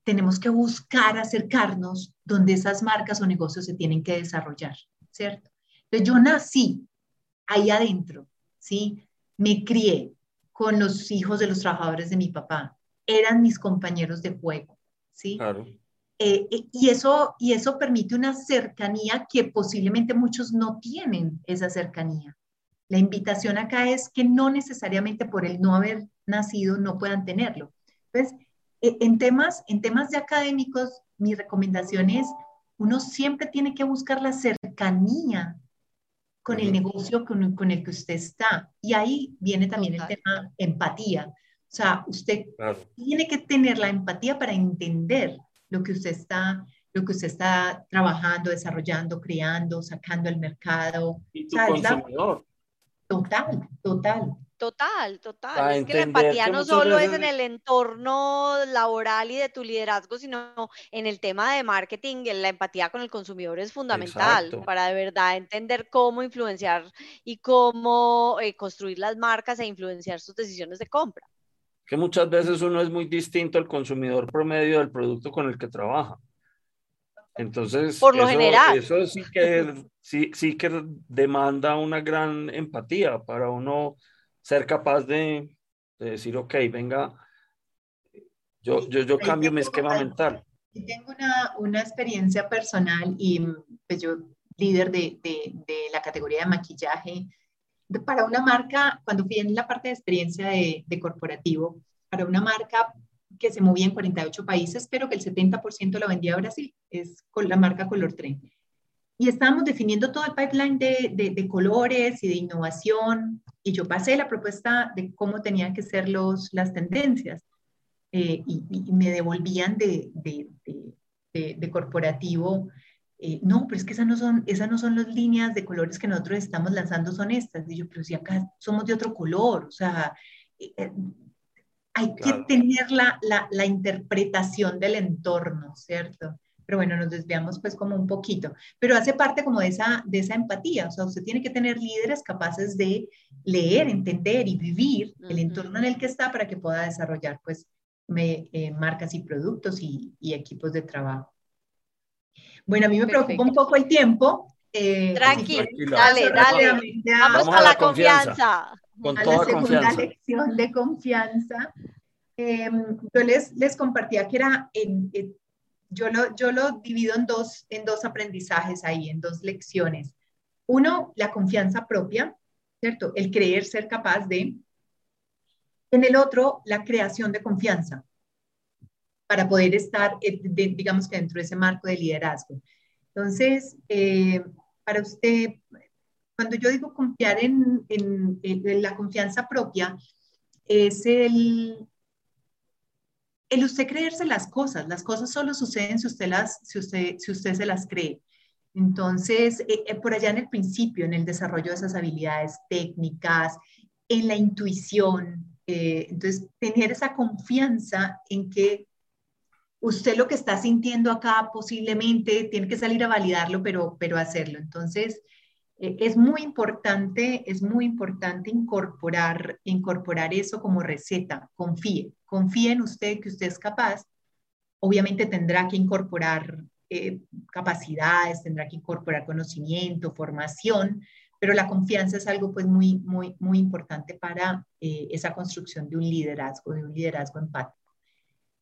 tenemos que buscar acercarnos donde esas marcas o negocios se tienen que desarrollar, ¿cierto? Entonces yo nací ahí adentro, ¿sí? Me crié con los hijos de los trabajadores de mi papá, eran mis compañeros de juego, ¿sí? Claro. Eh, eh, y, eso, y eso permite una cercanía que posiblemente muchos no tienen esa cercanía. La invitación acá es que no necesariamente por el no haber nacido no puedan tenerlo. Entonces, eh, en temas, en temas de académicos, mi recomendación es, uno siempre tiene que buscar la cercanía con el negocio con, con el que usted está. Y ahí viene también el tema empatía. O sea, usted tiene que tener la empatía para entender lo que usted está, lo que usted está trabajando, desarrollando, creando, sacando al mercado. Y tu consumidor. Total, total. Total, total. es que la empatía no solo es en el entorno laboral y de tu liderazgo, sino en el tema de marketing. La empatía con el consumidor es fundamental para de verdad entender cómo influenciar y cómo eh, construir las marcas e influenciar sus decisiones de compra que muchas veces uno es muy distinto al consumidor promedio del producto con el que trabaja. Entonces, por lo general. Eso sí que, sí, sí que demanda una gran empatía para uno ser capaz de, decir, ok, venga, yo, yo, yo cambio mi esquema mental. Tengo una, una, experiencia personal y pues yo, líder de, de, de la categoría de maquillaje, para una marca, cuando fui en la parte de experiencia de, corporativo, para una marca que se movía en 48 países, pero que el 70% lo vendía a Brasil, es con la marca Color Tren. Y estábamos definiendo todo el pipeline de, de, colores y de innovación, y yo pasé la propuesta de cómo tenían que ser los, las tendencias, eh, y, y, me devolvían de, de corporativo eh, no, pero es que esas no, son, esas no son las líneas de colores que nosotros estamos lanzando, son estas. Y yo, pero si acá somos de otro color, o sea, eh, eh, hay que tener la, la, la, interpretación del entorno, ¿cierto? Pero bueno, nos desviamos pues como un poquito, pero hace parte como de esa, de esa empatía, o sea, usted tiene que tener líderes capaces de leer, entender y vivir el entorno en el que está para que pueda desarrollar pues me, marcas y productos y, y equipos de trabajo. Bueno, a mí me preocupa un poco el tiempo. Eh, Tranquilo, dale, dale. Vamos, a, la confianza. Con a la segunda lección de confianza. Em, yo les, les compartía que era, en, yo, lo, yo lo divido en dos, en dos aprendizajes ahí, en dos lecciones. Uno, la confianza propia, ¿cierto? El creer ser capaz de. En el otro, la creación de confianza para poder estar, eh, digamos que dentro de ese marco de liderazgo. Entonces, eh, para usted, cuando yo digo confiar en, en, en la confianza propia, es el, el usted creerse las cosas. Las cosas solo suceden si usted, las, si usted, si usted se las cree. Entonces, eh, eh, por allá en el principio, en el desarrollo de esas habilidades técnicas, en la intuición, eh, entonces tener esa confianza en que usted lo que está sintiendo acá posiblemente tiene que salir a validarlo, pero, pero hacerlo. Entonces, es muy importante, es muy importante incorporar, incorporar eso como receta. Confíe, confíe en usted que usted es capaz. Obviamente tendrá que incorporar eh, capacidades, tendrá que incorporar conocimiento, formación, pero la confianza es algo pues muy, muy, muy importante para eh, esa construcción de un liderazgo, de un liderazgo empático.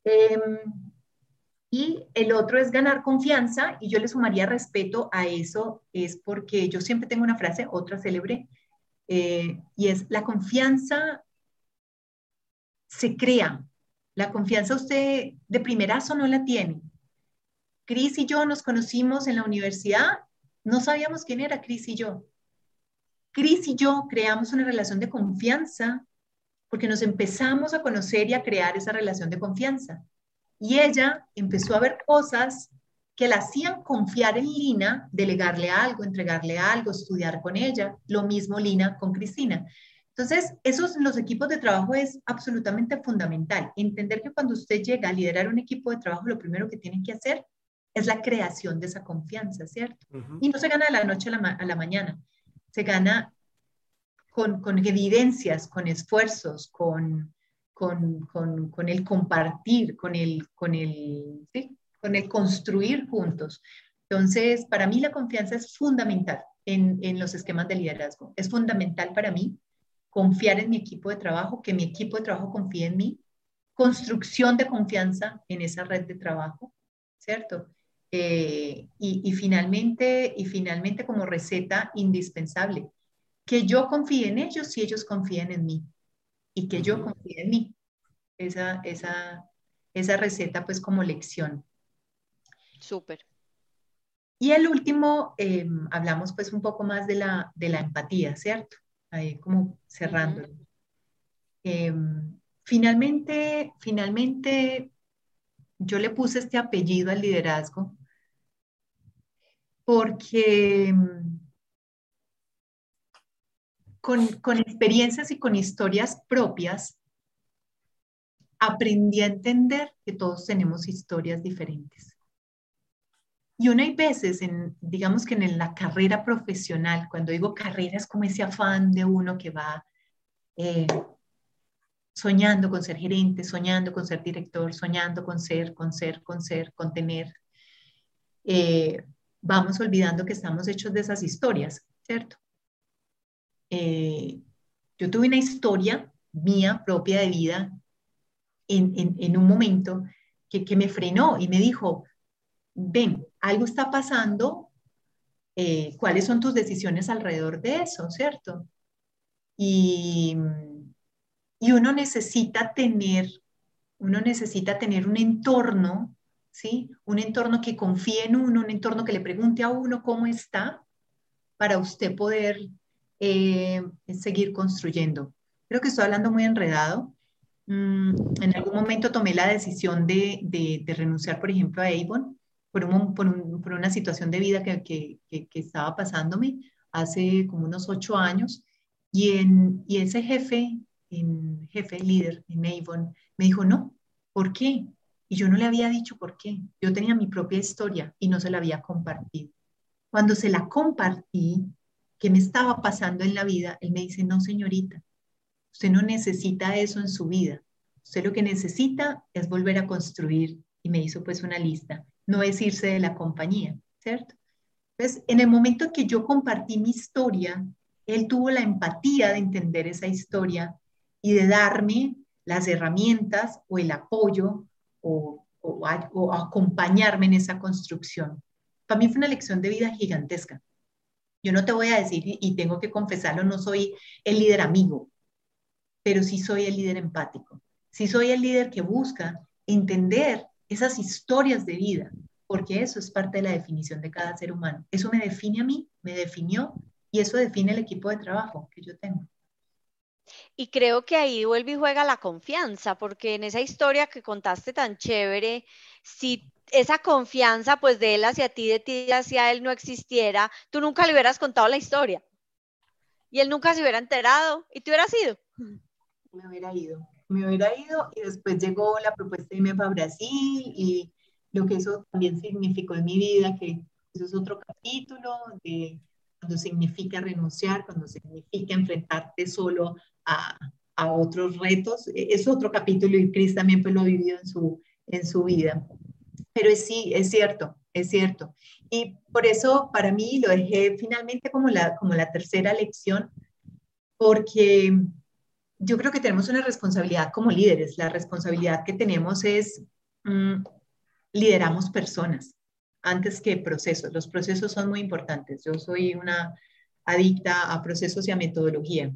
Em, y el otro es ganar confianza, y yo le sumaría respeto a eso, es porque yo siempre tengo una frase, otra célebre, eh, y es la confianza se crea. La confianza usted de primerazo no la tiene. Cris y yo nos conocimos en la universidad, no sabíamos quién era Cris y yo. Cris y yo creamos una relación de confianza porque nos empezamos a conocer y a crear esa relación de confianza. Y ella empezó a ver cosas que la hacían confiar en Lina, delegarle algo, entregarle algo, estudiar con ella. Lo mismo Lina con Cristina. Entonces, esos los equipos de trabajo es absolutamente fundamental. Entender que cuando usted llega a liderar un equipo de trabajo, lo primero que tienen que hacer es la creación de esa confianza, ¿cierto? Y no se gana de la noche a la, mañana, se gana con, con evidencias, con esfuerzos, con, con, con, con el compartir, con el, con, el, ¿sí? con el construir juntos. Entonces, para mí la confianza es fundamental en, en, los esquemas de liderazgo. Es fundamental para mí confiar en mi equipo de trabajo, que mi equipo de trabajo confíe en mí, construcción de confianza en esa red de trabajo, ¿cierto? Eh, y, y, finalmente, y finalmente como receta indispensable, que yo confíe en ellos y ellos confíen en mí y que yo confíe en mí. Esa, esa, esa receta pues como lección. Súper. Y el último, em, hablamos pues un poco más de la, de la empatía, ¿cierto? Ahí como cerrando. Em, finalmente, finalmente, yo le puse este apellido al liderazgo porque em, con, experiencias y con historias propias, aprendí a entender que todos tenemos historias diferentes. Y una hay veces, en, digamos que en la carrera profesional, cuando digo carrera es como ese afán de uno que va eh, soñando con ser gerente, soñando con ser director, soñando con ser, con ser, con ser, con tener. Eh, vamos olvidando que estamos hechos de esas historias, ¿cierto? Eh, yo tuve una historia mía propia de vida en, un momento que, me frenó y me dijo, ven, algo está pasando, eh, ¿cuáles son tus decisiones alrededor de eso, cierto? Y, y uno necesita tener, uno necesita tener un entorno, ¿sí? Un entorno que confíe en uno, un entorno que le pregunte a uno cómo está, para usted poder eh, seguir construyendo. Creo que estoy hablando muy enredado. Mm, en algún momento tomé la decisión de, de, renunciar, por ejemplo, a Avon por, por, por una situación de vida que, que, que, estaba pasándome hace como unos ocho años. Y, en, y ese jefe, en, jefe líder en Avon, me dijo, no, ¿por qué? Y yo no le había dicho por qué. Yo tenía mi propia historia y no se la había compartido. Cuando se la compartí, qué me estaba pasando en la vida, él me dice, no, señorita, usted no necesita eso en su vida. Usted lo que necesita es volver a construir. Y me hizo pues una lista. No es irse de la compañía, ¿cierto? Entonces, en el momento que yo compartí mi historia, él tuvo la empatía de entender esa historia y de darme las herramientas o el apoyo o, o acompañarme en esa construcción. Para mí fue una lección de vida gigantesca. Yo no te voy a decir, y tengo que confesarlo, no soy el líder amigo, pero sí soy el líder empático. Sí soy el líder que busca entender esas historias de vida, porque eso es parte de la definición de cada ser humano. Eso me define a mí, me definió Y eso define el equipo de trabajo que yo tengo. Y creo que ahí vuelve y juega la confianza, porque en esa historia que contaste tan chévere, si esa confianza pues de él hacia ti, de ti hacia él no existiera, tú nunca le hubieras contado la historia. Y él nunca se hubiera enterado y te hubieras ido. Me hubiera ido, me hubiera ido y después llegó la propuesta de irme a Brasil y lo que eso también significó en mi vida, que eso es otro capítulo de cuando significa renunciar, cuando significa enfrentarte solo a, a otros retos. E, es otro capítulo y Cris también pues, lo ha vivido en su, en su vida. Pero sí, es cierto, es cierto. Y por eso para mí lo dejé finalmente como la, como la tercera lección, porque yo creo que tenemos una responsabilidad como líderes. La responsabilidad que tenemos es, mm, lideramos personas antes que procesos. Los procesos son muy importantes. Yo soy una adicta a procesos y a metodología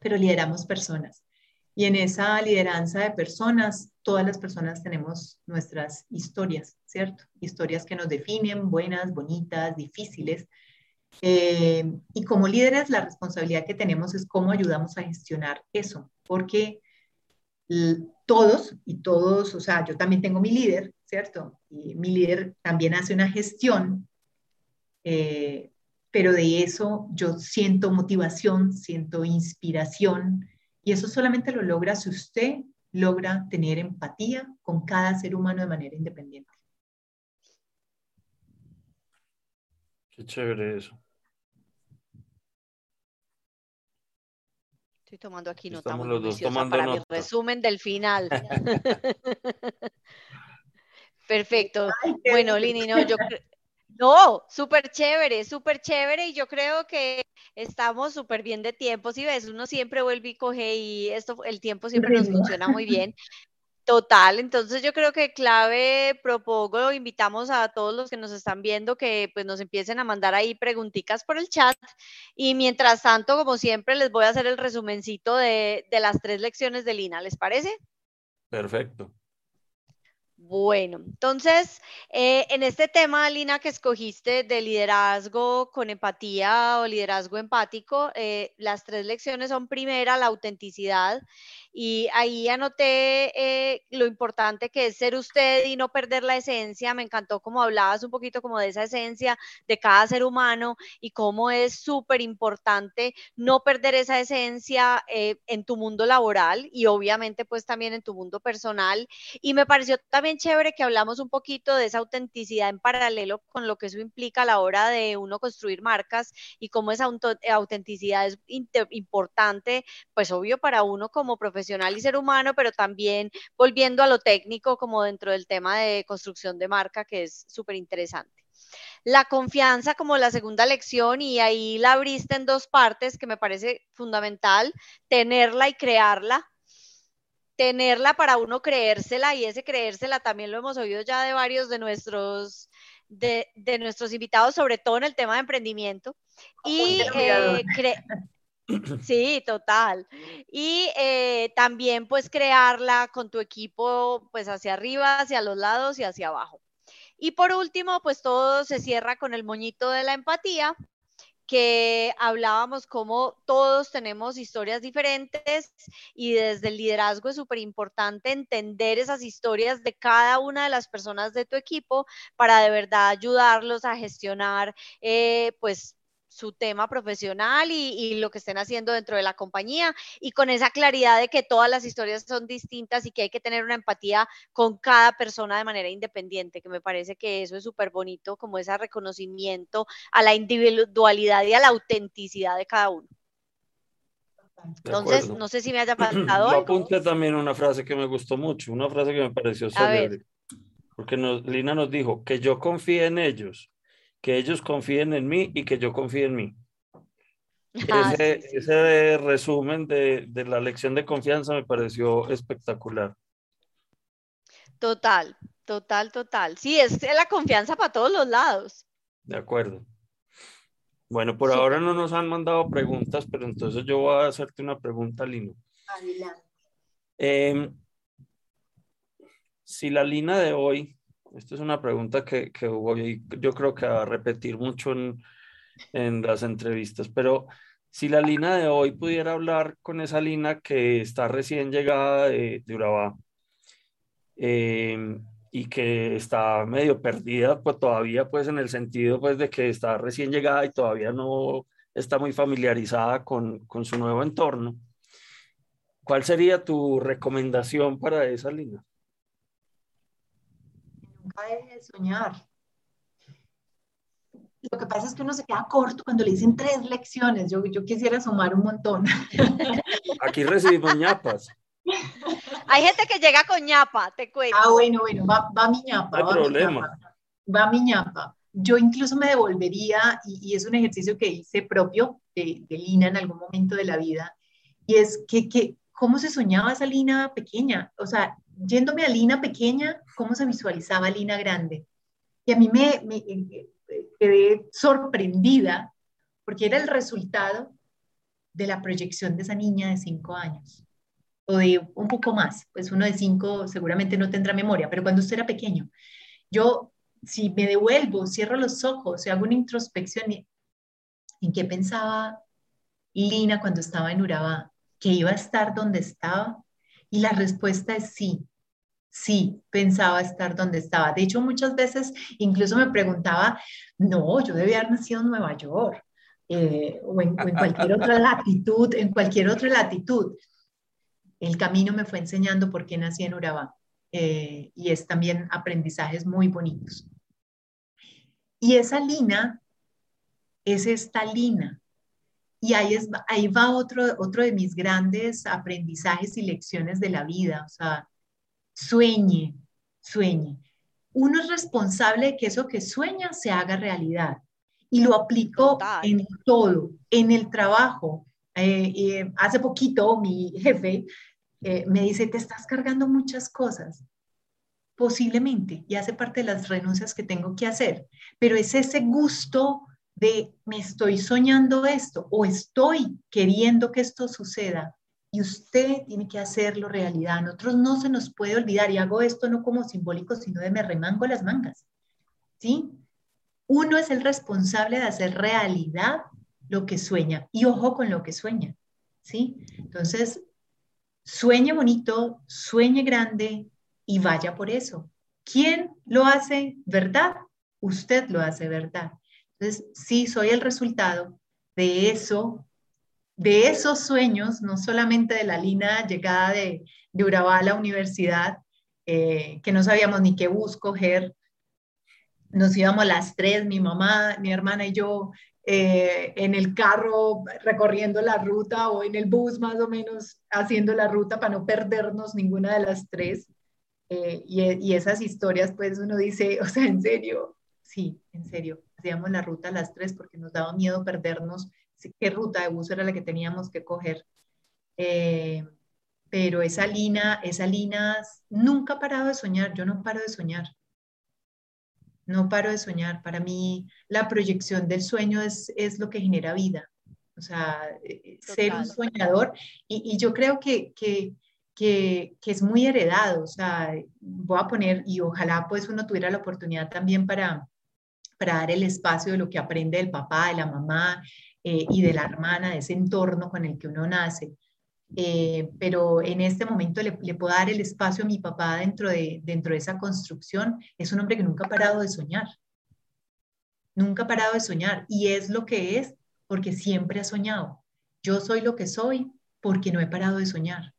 pero lideramos personas. Y en esa lideranza de personas, todas las personas tenemos nuestras historias, ¿cierto? Historias que nos definen, buenas, bonitas, difíciles. Eh, y como líderes, la responsabilidad que tenemos es cómo ayudamos a gestionar eso, porque todos y todos, o sea, yo también tengo mi líder, ¿cierto? Y mi líder también hace una gestión eh, pero de eso yo siento motivación, siento inspiración y eso solamente lo logra si usted logra tener empatía con cada ser humano de manera independiente. Qué chévere eso. Estoy tomando aquí nota Estamos los dos tomando para mi resumen del final. Perfecto. bueno, Lini, no, yo no, súper chévere, súper chévere y yo creo que estamos súper bien de tiempo. Si ves, uno siempre vuelve y coge y esto, el tiempo siempre nos funciona muy bien. Total, entonces yo creo que clave propongo, invitamos a todos los que nos están viendo que pues nos empiecen a mandar ahí preguntitas por el chat y mientras tanto, como siempre, les voy a hacer el resumencito de, de las tres lecciones de Lina, ¿les parece? Perfecto. Bueno, entonces, eh, en este tema, Lina, que escogiste de liderazgo con empatía o liderazgo empático, eh, las tres lecciones son primera, la autenticidad, y ahí anoté eh, lo importante que es ser usted y no perder la esencia. Me encantó como hablabas un poquito como de esa esencia de cada ser humano y cómo es súper importante no perder esa esencia eh, en tu mundo laboral y obviamente pues también en tu mundo personal. Y me pareció también chévere que hablamos un poquito de esa autenticidad en paralelo con lo que eso implica a la hora de uno construir marcas y cómo esa autenticidad es importante, pues obvio para uno como profesional profesional y ser humano, pero también volviendo a lo técnico como dentro del tema de construcción de marca, que es súper interesante. La confianza como la segunda lección y ahí la abriste en dos partes que me parece fundamental, tenerla y crearla. Tenerla para uno creérsela y ese creérsela también lo hemos oído ya de varios de nuestros, de, de nuestros invitados, sobre todo en el tema de emprendimiento. Y eh, Sí, total. Y eh, también pues crearla con tu equipo pues hacia arriba, hacia los lados y hacia abajo. Y por último, pues todo se cierra con el moñito de la empatía, que hablábamos como todos tenemos historias diferentes y desde el liderazgo es súper importante entender esas historias de cada una de las personas de tu equipo para de verdad ayudarlos a gestionar eh, pues su tema profesional y, lo que estén haciendo dentro de la compañía y con esa claridad de que todas las historias son distintas y que hay que tener una empatía con cada persona de manera independiente, que me parece que eso es súper bonito, como ese reconocimiento a la individualidad y a la autenticidad de cada uno. Entonces, no sé si me haya faltado. Yo apunté también una frase que me gustó mucho, una frase que me pareció célebre. Porque Lina nos dijo que yo confíe en ellos que ellos confíen en mí y que yo confíe en mí. Ah, ese, resumen de, de, la lección de confianza me pareció espectacular. Total, total, total. Sí, es la confianza para todos los lados. De acuerdo. Bueno, por ahora no nos han mandado preguntas, pero entonces yo voy a hacerte una pregunta, Lino. Adelante. Em, si la Lina de hoy esta es una pregunta que, que yo creo que a repetir mucho en, en las entrevistas, pero si la Lina de hoy pudiera hablar con esa Lina que está recién llegada de, de Urabá em, y que está medio perdida, pues todavía pues en el sentido pues de que está recién llegada y todavía no está muy familiarizada con, con su nuevo entorno. ¿Cuál sería tu recomendación para esa Lina? Nunca deje de soñar lo que pasa es que uno se queda corto cuando le dicen tres lecciones. Yo, yo quisiera sumar un montón. Aquí recibimos ñapas. Hay gente que llega con ñapa, te cuento. Ah, bueno, bueno, va, va mi ñapa. No hay problema. va mi ñapa. Yo incluso me devolvería, y, es un ejercicio que hice propio de, de, Lina en algún momento de la vida, y es que, que, ¿cómo se soñaba esa Lina pequeña? O sea, yéndome a Lina pequeña, ¿cómo se visualizaba Lina grande? Y a mí me, me quedé sorprendida porque era el resultado de la proyección de esa niña de cinco años o de un poco más, pues uno de cinco seguramente no tendrá memoria, pero cuando usted era pequeño, yo si me devuelvo, cierro los ojos y hago una introspección, ¿en qué pensaba Lina cuando estaba en Urabá? ¿Que iba a estar donde estaba? Y la respuesta es sí, sí pensaba estar donde estaba. De hecho, muchas veces incluso me preguntaba, no, yo debía haber nacido en Nueva York eh, o, en, cualquier otra latitud, en cualquier otra latitud. El camino me fue enseñando por qué nací en Urabá eh, y es también aprendizajes muy bonitos. Y esa lina es esta lina. Y ahí, es, ahí va otro, otro de mis grandes aprendizajes y lecciones de la vida. O sea, Sueñe, sueñe. Uno es responsable de que eso que sueña se haga realidad. Y lo aplico en todo, en el trabajo. Eh, eh, hace poquito mi jefe eh, me dice, te estás cargando muchas cosas. Posiblemente, y hace parte de las renuncias que tengo que hacer, pero es ese gusto de me estoy soñando esto o estoy queriendo que esto suceda y usted tiene que hacerlo realidad. A nosotros no se nos puede olvidar, y hago esto no como simbólico, sino de me remango las mangas. ¿Sí? Uno es el responsable de hacer realidad lo que sueña, y ojo con lo que sueña. ¿Sí? Entonces, sueñe bonito, sueñe grande y vaya por eso. ¿Quién lo hace verdad? Usted lo hace verdad. Entonces, sí, soy el resultado de eso de esos sueños, no solamente de la línea llegada de, de Urabá a la universidad, eh, que no sabíamos ni qué bus coger, nos íbamos las tres, mi mamá, mi hermana y yo, eh, en el carro recorriendo la ruta o en el bus más o menos haciendo la ruta para no perdernos ninguna de las tres. Eh, y, y, esas historias, pues uno dice, o sea, en serio, sí, en serio, hacíamos la ruta a las tres porque nos daba miedo perdernos qué ruta de bus era la que teníamos que coger. Eh, pero esa Lina, esa Lina nunca ha parado de soñar, yo no paro de soñar. No paro de soñar. Para mí la proyección del sueño es, es lo que genera vida. O sea, eh, ser un soñador. Y, y yo creo que, que, que, que, es muy heredado. O sea, voy a poner, y ojalá pues uno tuviera la oportunidad también para, para dar el espacio de lo que aprende del papá, de la mamá, eh, y de la hermana, de ese entorno con el que uno nace. Eh, pero en este momento le, puedo dar el espacio a mi papá dentro de, dentro de esa construcción. Es un hombre que nunca ha parado de soñar. Nunca ha parado de soñar. Y es lo que es porque siempre ha soñado. Yo soy lo que soy porque no he parado de soñar.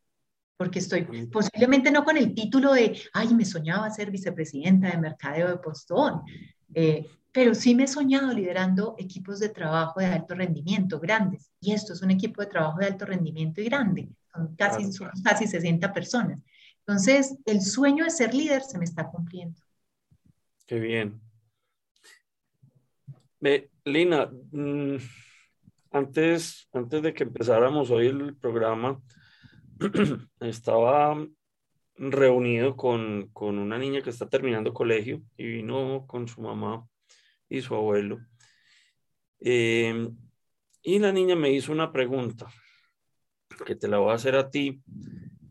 Porque estoy posiblemente no con el título de, ay, me soñaba ser vicepresidenta de Mercadeo de Postón. Eh, pero sí me he soñado liderando equipos de trabajo de alto rendimiento grandes. Y esto es un equipo de trabajo de alto rendimiento y grande. Son casi, casi 60 personas. Entonces, el sueño de ser líder se me está cumpliendo. Qué bien. Lina, mm, antes, antes de que empezáramos hoy el programa, estaba reunido con, con una niña que está terminando colegio y vino con su mamá y su abuelo. Em, y la niña me hizo una pregunta que te la voy a hacer a ti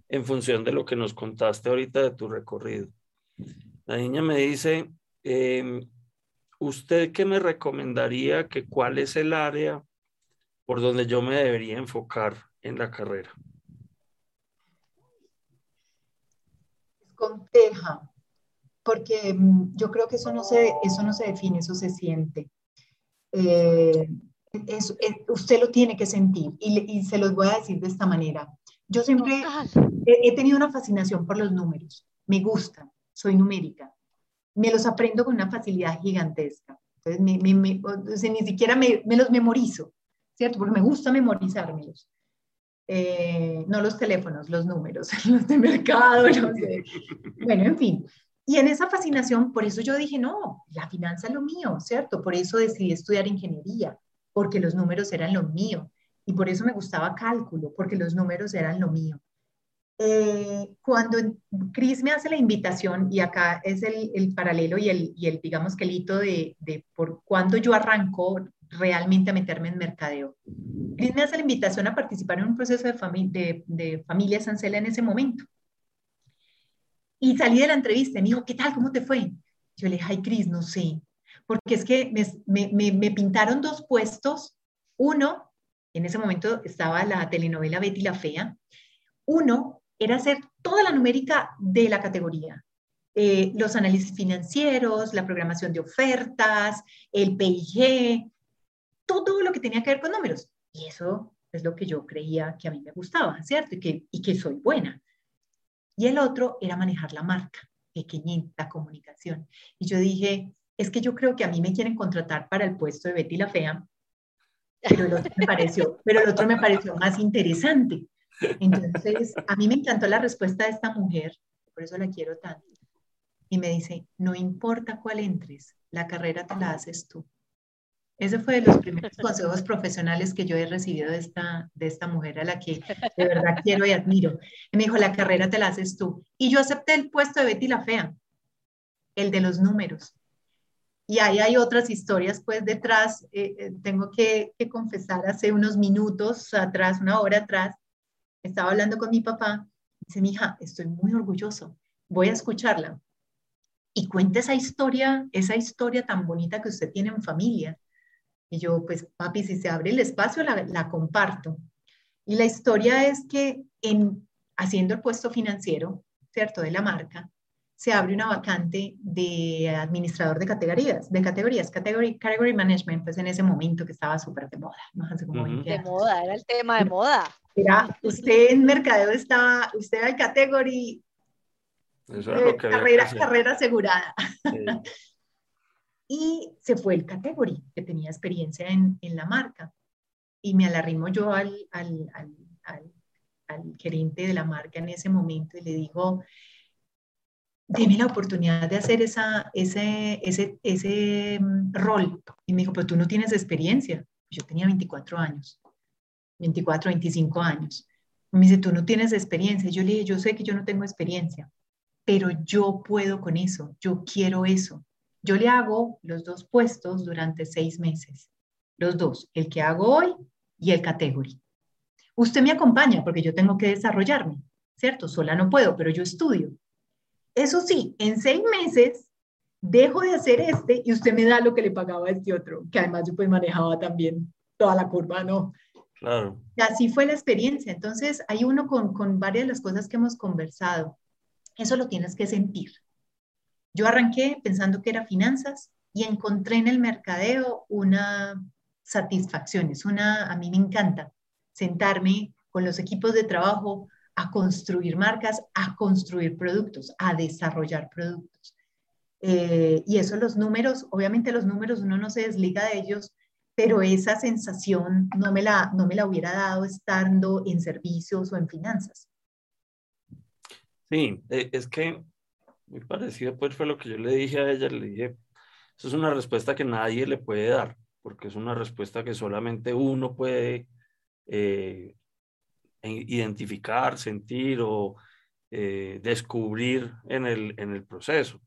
en función de lo que nos contaste ahorita de tu recorrido. La niña me dice, em, ¿usted qué me recomendaría que cuál es el área por donde yo me debería enfocar en la carrera? Compleja, porque mm, yo creo que eso no se, eso no se define, eso se siente. Eh, usted lo tiene que sentir y, se los voy a decir de esta manera. Yo siempre he, he tenido una fascinación por los números, me gustan, soy numérica, me los aprendo con una facilidad gigantesca. Entonces, ni siquiera me, los memorizo, ¿cierto? Porque me gusta memorizármelos. Eh, no los teléfonos, los números, los de mercado, no sé. Bueno, en fin. Y en esa fascinación, por eso yo dije, no, la finanza es lo mío, ¿cierto? Por eso decidí estudiar ingeniería, porque los números eran lo mío. Y por eso me gustaba cálculo, porque los números eran lo mío. Eh, cuando Cris me hace la invitación, y acá es el, el paralelo y el, y el, digamos que el hito de, de, por cuando yo arranco realmente a meterme en mercadeo. Cris me hace la invitación a participar en un proceso de, de, de familia Sancela en ese momento. Y salí de la entrevista y me dijo, ¿qué tal? ¿Cómo te fue? Yo le dije, ay, Cris, no sé. Porque es que me, me, me pintaron dos puestos. Uno, en ese momento estaba la telenovela Betty la Fea. Uno era hacer toda la numérica de la categoría. Eh, los análisis financieros, la programación de ofertas, el PIG, todo lo que tenía que ver con números. Y eso es lo que yo creía que a mí me gustaba, ¿cierto? Y que, y que soy buena. Y el otro era manejar la marca, pequeñita, la comunicación. Y yo dije, es que yo creo que a mí me quieren contratar para el puesto de Betty la Fea, pero el otro me pareció, pero el otro me pareció más interesante. Entonces, a mí me encantó la respuesta de esta mujer, por eso la quiero tanto. Y me dice, no importa cuál entres, la carrera te la haces tú. Ese fue de los primeros consejos profesionales que yo he recibido de esta, de esta mujer a la que de verdad quiero y admiro. Y me dijo, la carrera te la haces tú. Y yo acepté el puesto de Betty la Fea, el de los números. Y ahí hay otras historias, pues detrás, eh, eh, tengo que, que confesar, hace unos minutos atrás, una hora atrás, estaba hablando con mi papá, dice, mi hija, estoy muy orgulloso, voy a escucharla. Y cuenta esa historia, esa historia tan bonita que usted tiene en familia. Y yo, pues, papi, si se abre el espacio, la, la comparto. Y la historia es que en haciendo el puesto financiero, ¿cierto?, de la marca, se abre una vacante de administrador de categorías, de categorías, category, category management, pues en ese momento que estaba súper de moda, no De moda, era el tema de moda. Era, usted en mercadeo estaba, usted era el category, Eso era lo que carrera, carrera asegurada. Y se fue el category, que tenía experiencia en, la marca. Y me alarrimo yo al, al, al, gerente de la marca en ese momento y le digo, deme la oportunidad de hacer esa, ese, ese, ese mm, rol. Y me dijo, pero tú no tienes experiencia. Yo tenía 24 años, 24, 25 años. Me dice, tú no tienes experiencia. Yo le dije, yo sé que yo no tengo experiencia, pero yo puedo con eso, yo quiero eso. Yo le hago los dos puestos durante seis meses, los dos, el que hago hoy y el category. Usted me acompaña porque yo tengo que desarrollarme, ¿cierto? Sola no puedo, pero yo estudio. Eso sí, en seis meses dejo de hacer este y usted me da lo que le pagaba a este otro, que además yo pues manejaba también toda la curva, ¿no? Claro. Y así fue la experiencia. Entonces, hay uno con, con varias de las cosas que hemos conversado. Eso lo tienes que sentir. Yo arranqué pensando que era finanzas y encontré en el mercadeo una satisfacción. Es una, a mí me encanta sentarme con los equipos de trabajo a construir marcas, a construir productos, a desarrollar productos. Eh, y eso los números, obviamente los números uno no se desliga de ellos, pero esa sensación no me la, no me la hubiera dado estando en servicios o en finanzas. Sí, eh, es que muy parecido pues fue lo que yo le dije a ella, le dije, eso es una respuesta que nadie le puede dar, porque es una respuesta que solamente uno puede eh, identificar, sentir o eh, descubrir en el, en el proceso.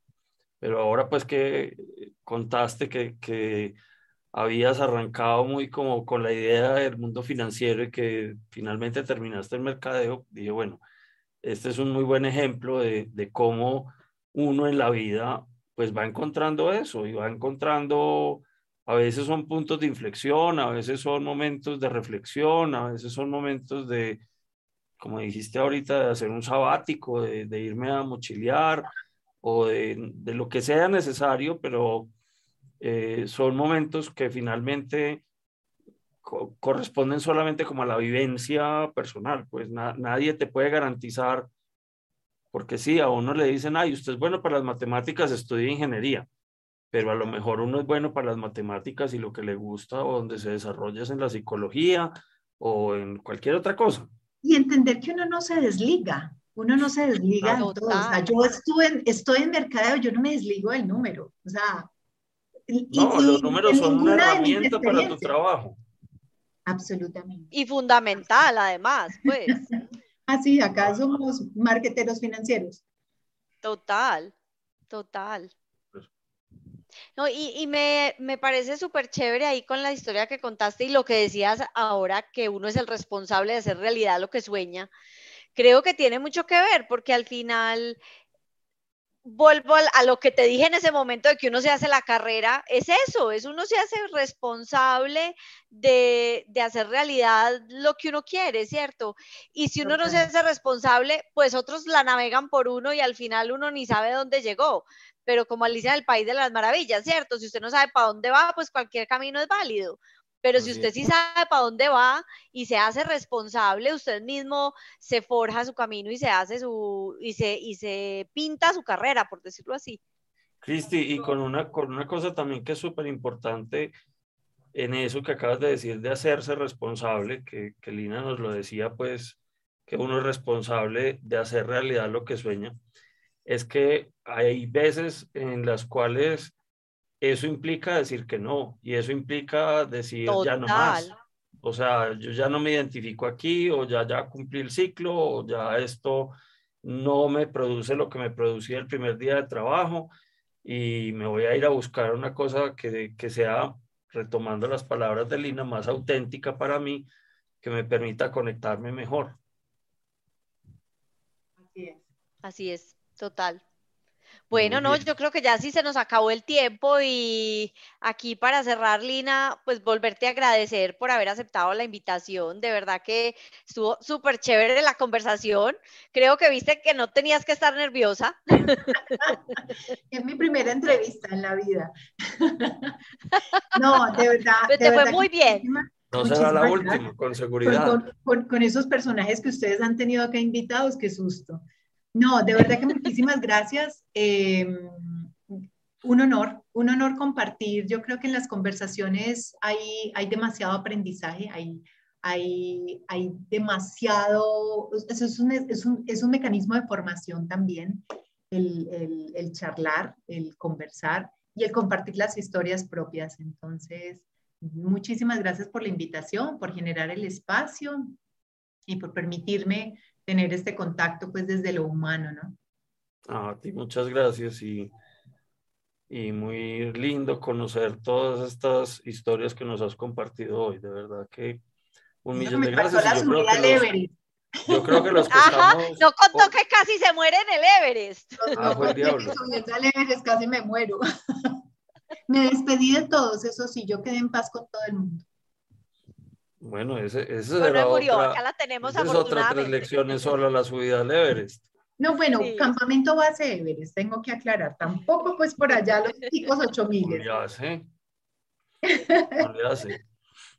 Pero ahora pues que contaste que, que habías arrancado muy como con la idea del mundo financiero y que finalmente terminaste el mercadeo, dije, bueno, este es un muy buen ejemplo de, de cómo uno en la vida pues va encontrando eso y va encontrando, a veces son puntos de inflexión, a veces son momentos de reflexión, a veces son momentos de, como dijiste ahorita, de hacer un sabático, de, irme a mochilear o de, lo que sea necesario, pero eh, son momentos que finalmente co corresponden solamente como a la vivencia personal, pues na nadie te puede garantizar, porque sí, a uno le dicen, ay, usted es bueno para las matemáticas, estudia ingeniería, pero a lo mejor uno es bueno para las matemáticas y lo que le gusta o donde se desarrolla es en la psicología o en cualquier otra cosa y entender que uno no se desliga, uno no se desliga de todo. O sea, yo estuve en, estoy en mercadeo, yo no me desligo del número. O sea, y, no, y, los números son una herramienta para tu trabajo. Absolutamente. Y fundamental, además, pues. Así, ah, acá somos marqueteros financieros. Total, total. No, y, y me, me, parece súper chévere ahí con la historia que contaste y lo que decías ahora, que uno es el responsable de hacer realidad lo que sueña. Creo que tiene mucho que ver, porque al final vuelvo a lo que te dije en ese momento de que uno se hace la carrera, es eso, es uno se hace responsable de, de hacer realidad lo que uno quiere, ¿cierto? Y si uno okay. no se hace responsable, pues otros la navegan por uno y al final uno ni sabe dónde llegó pero como Alicia en el País de las Maravillas, ¿cierto? Si usted no sabe para dónde va, pues cualquier camino es válido. Pero si usted sí sabe para dónde va y se hace responsable, usted mismo se forja su camino y se hace su y se y se pinta su carrera, por decirlo así. Cristi, y con una con una cosa también que es súper importante en eso que acabas de decir de hacerse responsable, que, que Lina nos lo decía, pues que uno es responsable de hacer realidad lo que sueña es que hay veces en las cuales eso implica decir que no y eso implica decir Total. ya no más. O sea, yo ya no me identifico aquí o ya ya cumplí el ciclo o ya esto no me produce lo que me producía el primer día de trabajo y me voy a ir a buscar una cosa que, que sea, retomando las palabras de Lina, más auténtica para mí, que me permita conectarme mejor. Así es. Así es. Total. Bueno, no, yo creo que ya sí se nos acabó el tiempo y aquí para cerrar, Lina, pues volverte a agradecer por haber aceptado la invitación. De verdad que estuvo súper chévere la conversación. Creo que viste que no tenías que estar nerviosa. Es mi primera entrevista en la vida. No, de verdad. Pero te de fue muy bien. No será la última, con seguridad. Con, con, con, esos personajes que ustedes han tenido acá invitados, qué susto. No, de verdad que muchísimas gracias. Eh, un honor, un honor compartir. Yo creo que en las conversaciones hay, hay demasiado aprendizaje, hay, hay, hay demasiado, eso es un, es, un, es un mecanismo de formación también, el, el, el, charlar, el conversar y el compartir las historias propias. Entonces, muchísimas gracias por la invitación, por generar el espacio y por permitirme tener este contacto pues desde lo humano, ¿no? A ti muchas gracias y, y muy lindo conocer todas estas historias que nos has compartido hoy, de verdad que un millón de gracias. Yo creo, los, yo creo, que los, que Ajá, estamos... No contó que casi se muere en el Everest. Ah, fue el diablo. el Everest casi me muero. me despedí de todos, eso sí, yo quedé en paz con todo el mundo. Bueno, ese, ese bueno, murió, otra, acá la tenemos es otra tres lecciones solo la subida al Everest. No, bueno, sí. campamento base Everest, tengo que aclarar. Tampoco pues por allá los chicos 8000. Ya sé. Ya sé.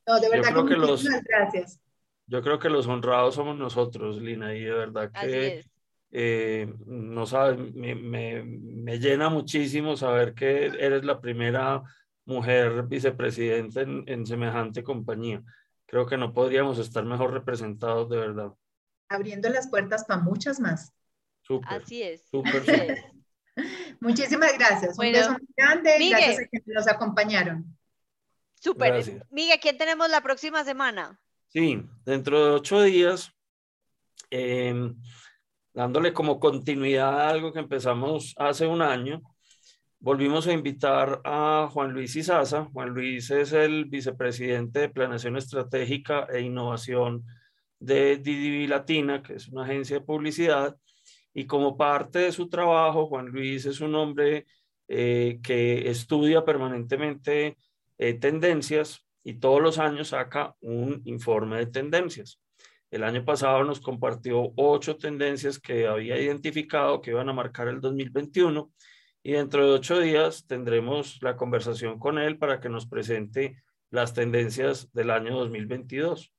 No, de verdad yo creo que, que los, gracias. Yo creo que los honrados somos nosotros, Lina, y de verdad que eh, no sabes, me, me, me llena muchísimo saber que eres la primera mujer vicepresidenta en, en semejante compañía creo que no podríamos estar mejor representados de verdad. Abriendo las puertas para muchas más. Súper, Así es. Súper, así es. Muchísimas gracias. Bueno, Un beso muy grande. Miguel, gracias a quienes nos acompañaron. Súper. Miguel, ¿quién tenemos la próxima semana? Sí, dentro de ocho días, eh, dándole como continuidad a algo que empezamos hace un año, volvimos a invitar a Juan Luis Izaza. Juan Luis es el vicepresidente de Planeación Estratégica e Innovación de DDB Latina, que es una agencia de publicidad. Y como parte de su trabajo, Juan Luis es un hombre eh, que estudia permanentemente eh, tendencias y todos los años saca un informe de tendencias. El año pasado nos compartió ocho tendencias que había identificado que iban a marcar el 2021 y dentro de ocho días tendremos la conversación con él para que nos presente las tendencias del año 2022.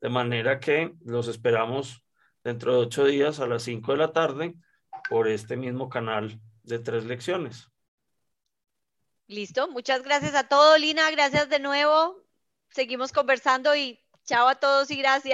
De manera que los esperamos dentro de ocho días a las cinco de la tarde por este mismo canal de tres lecciones. Listo, muchas gracias a todos, Lina, gracias de nuevo. Seguimos conversando y chao a todos y gracias.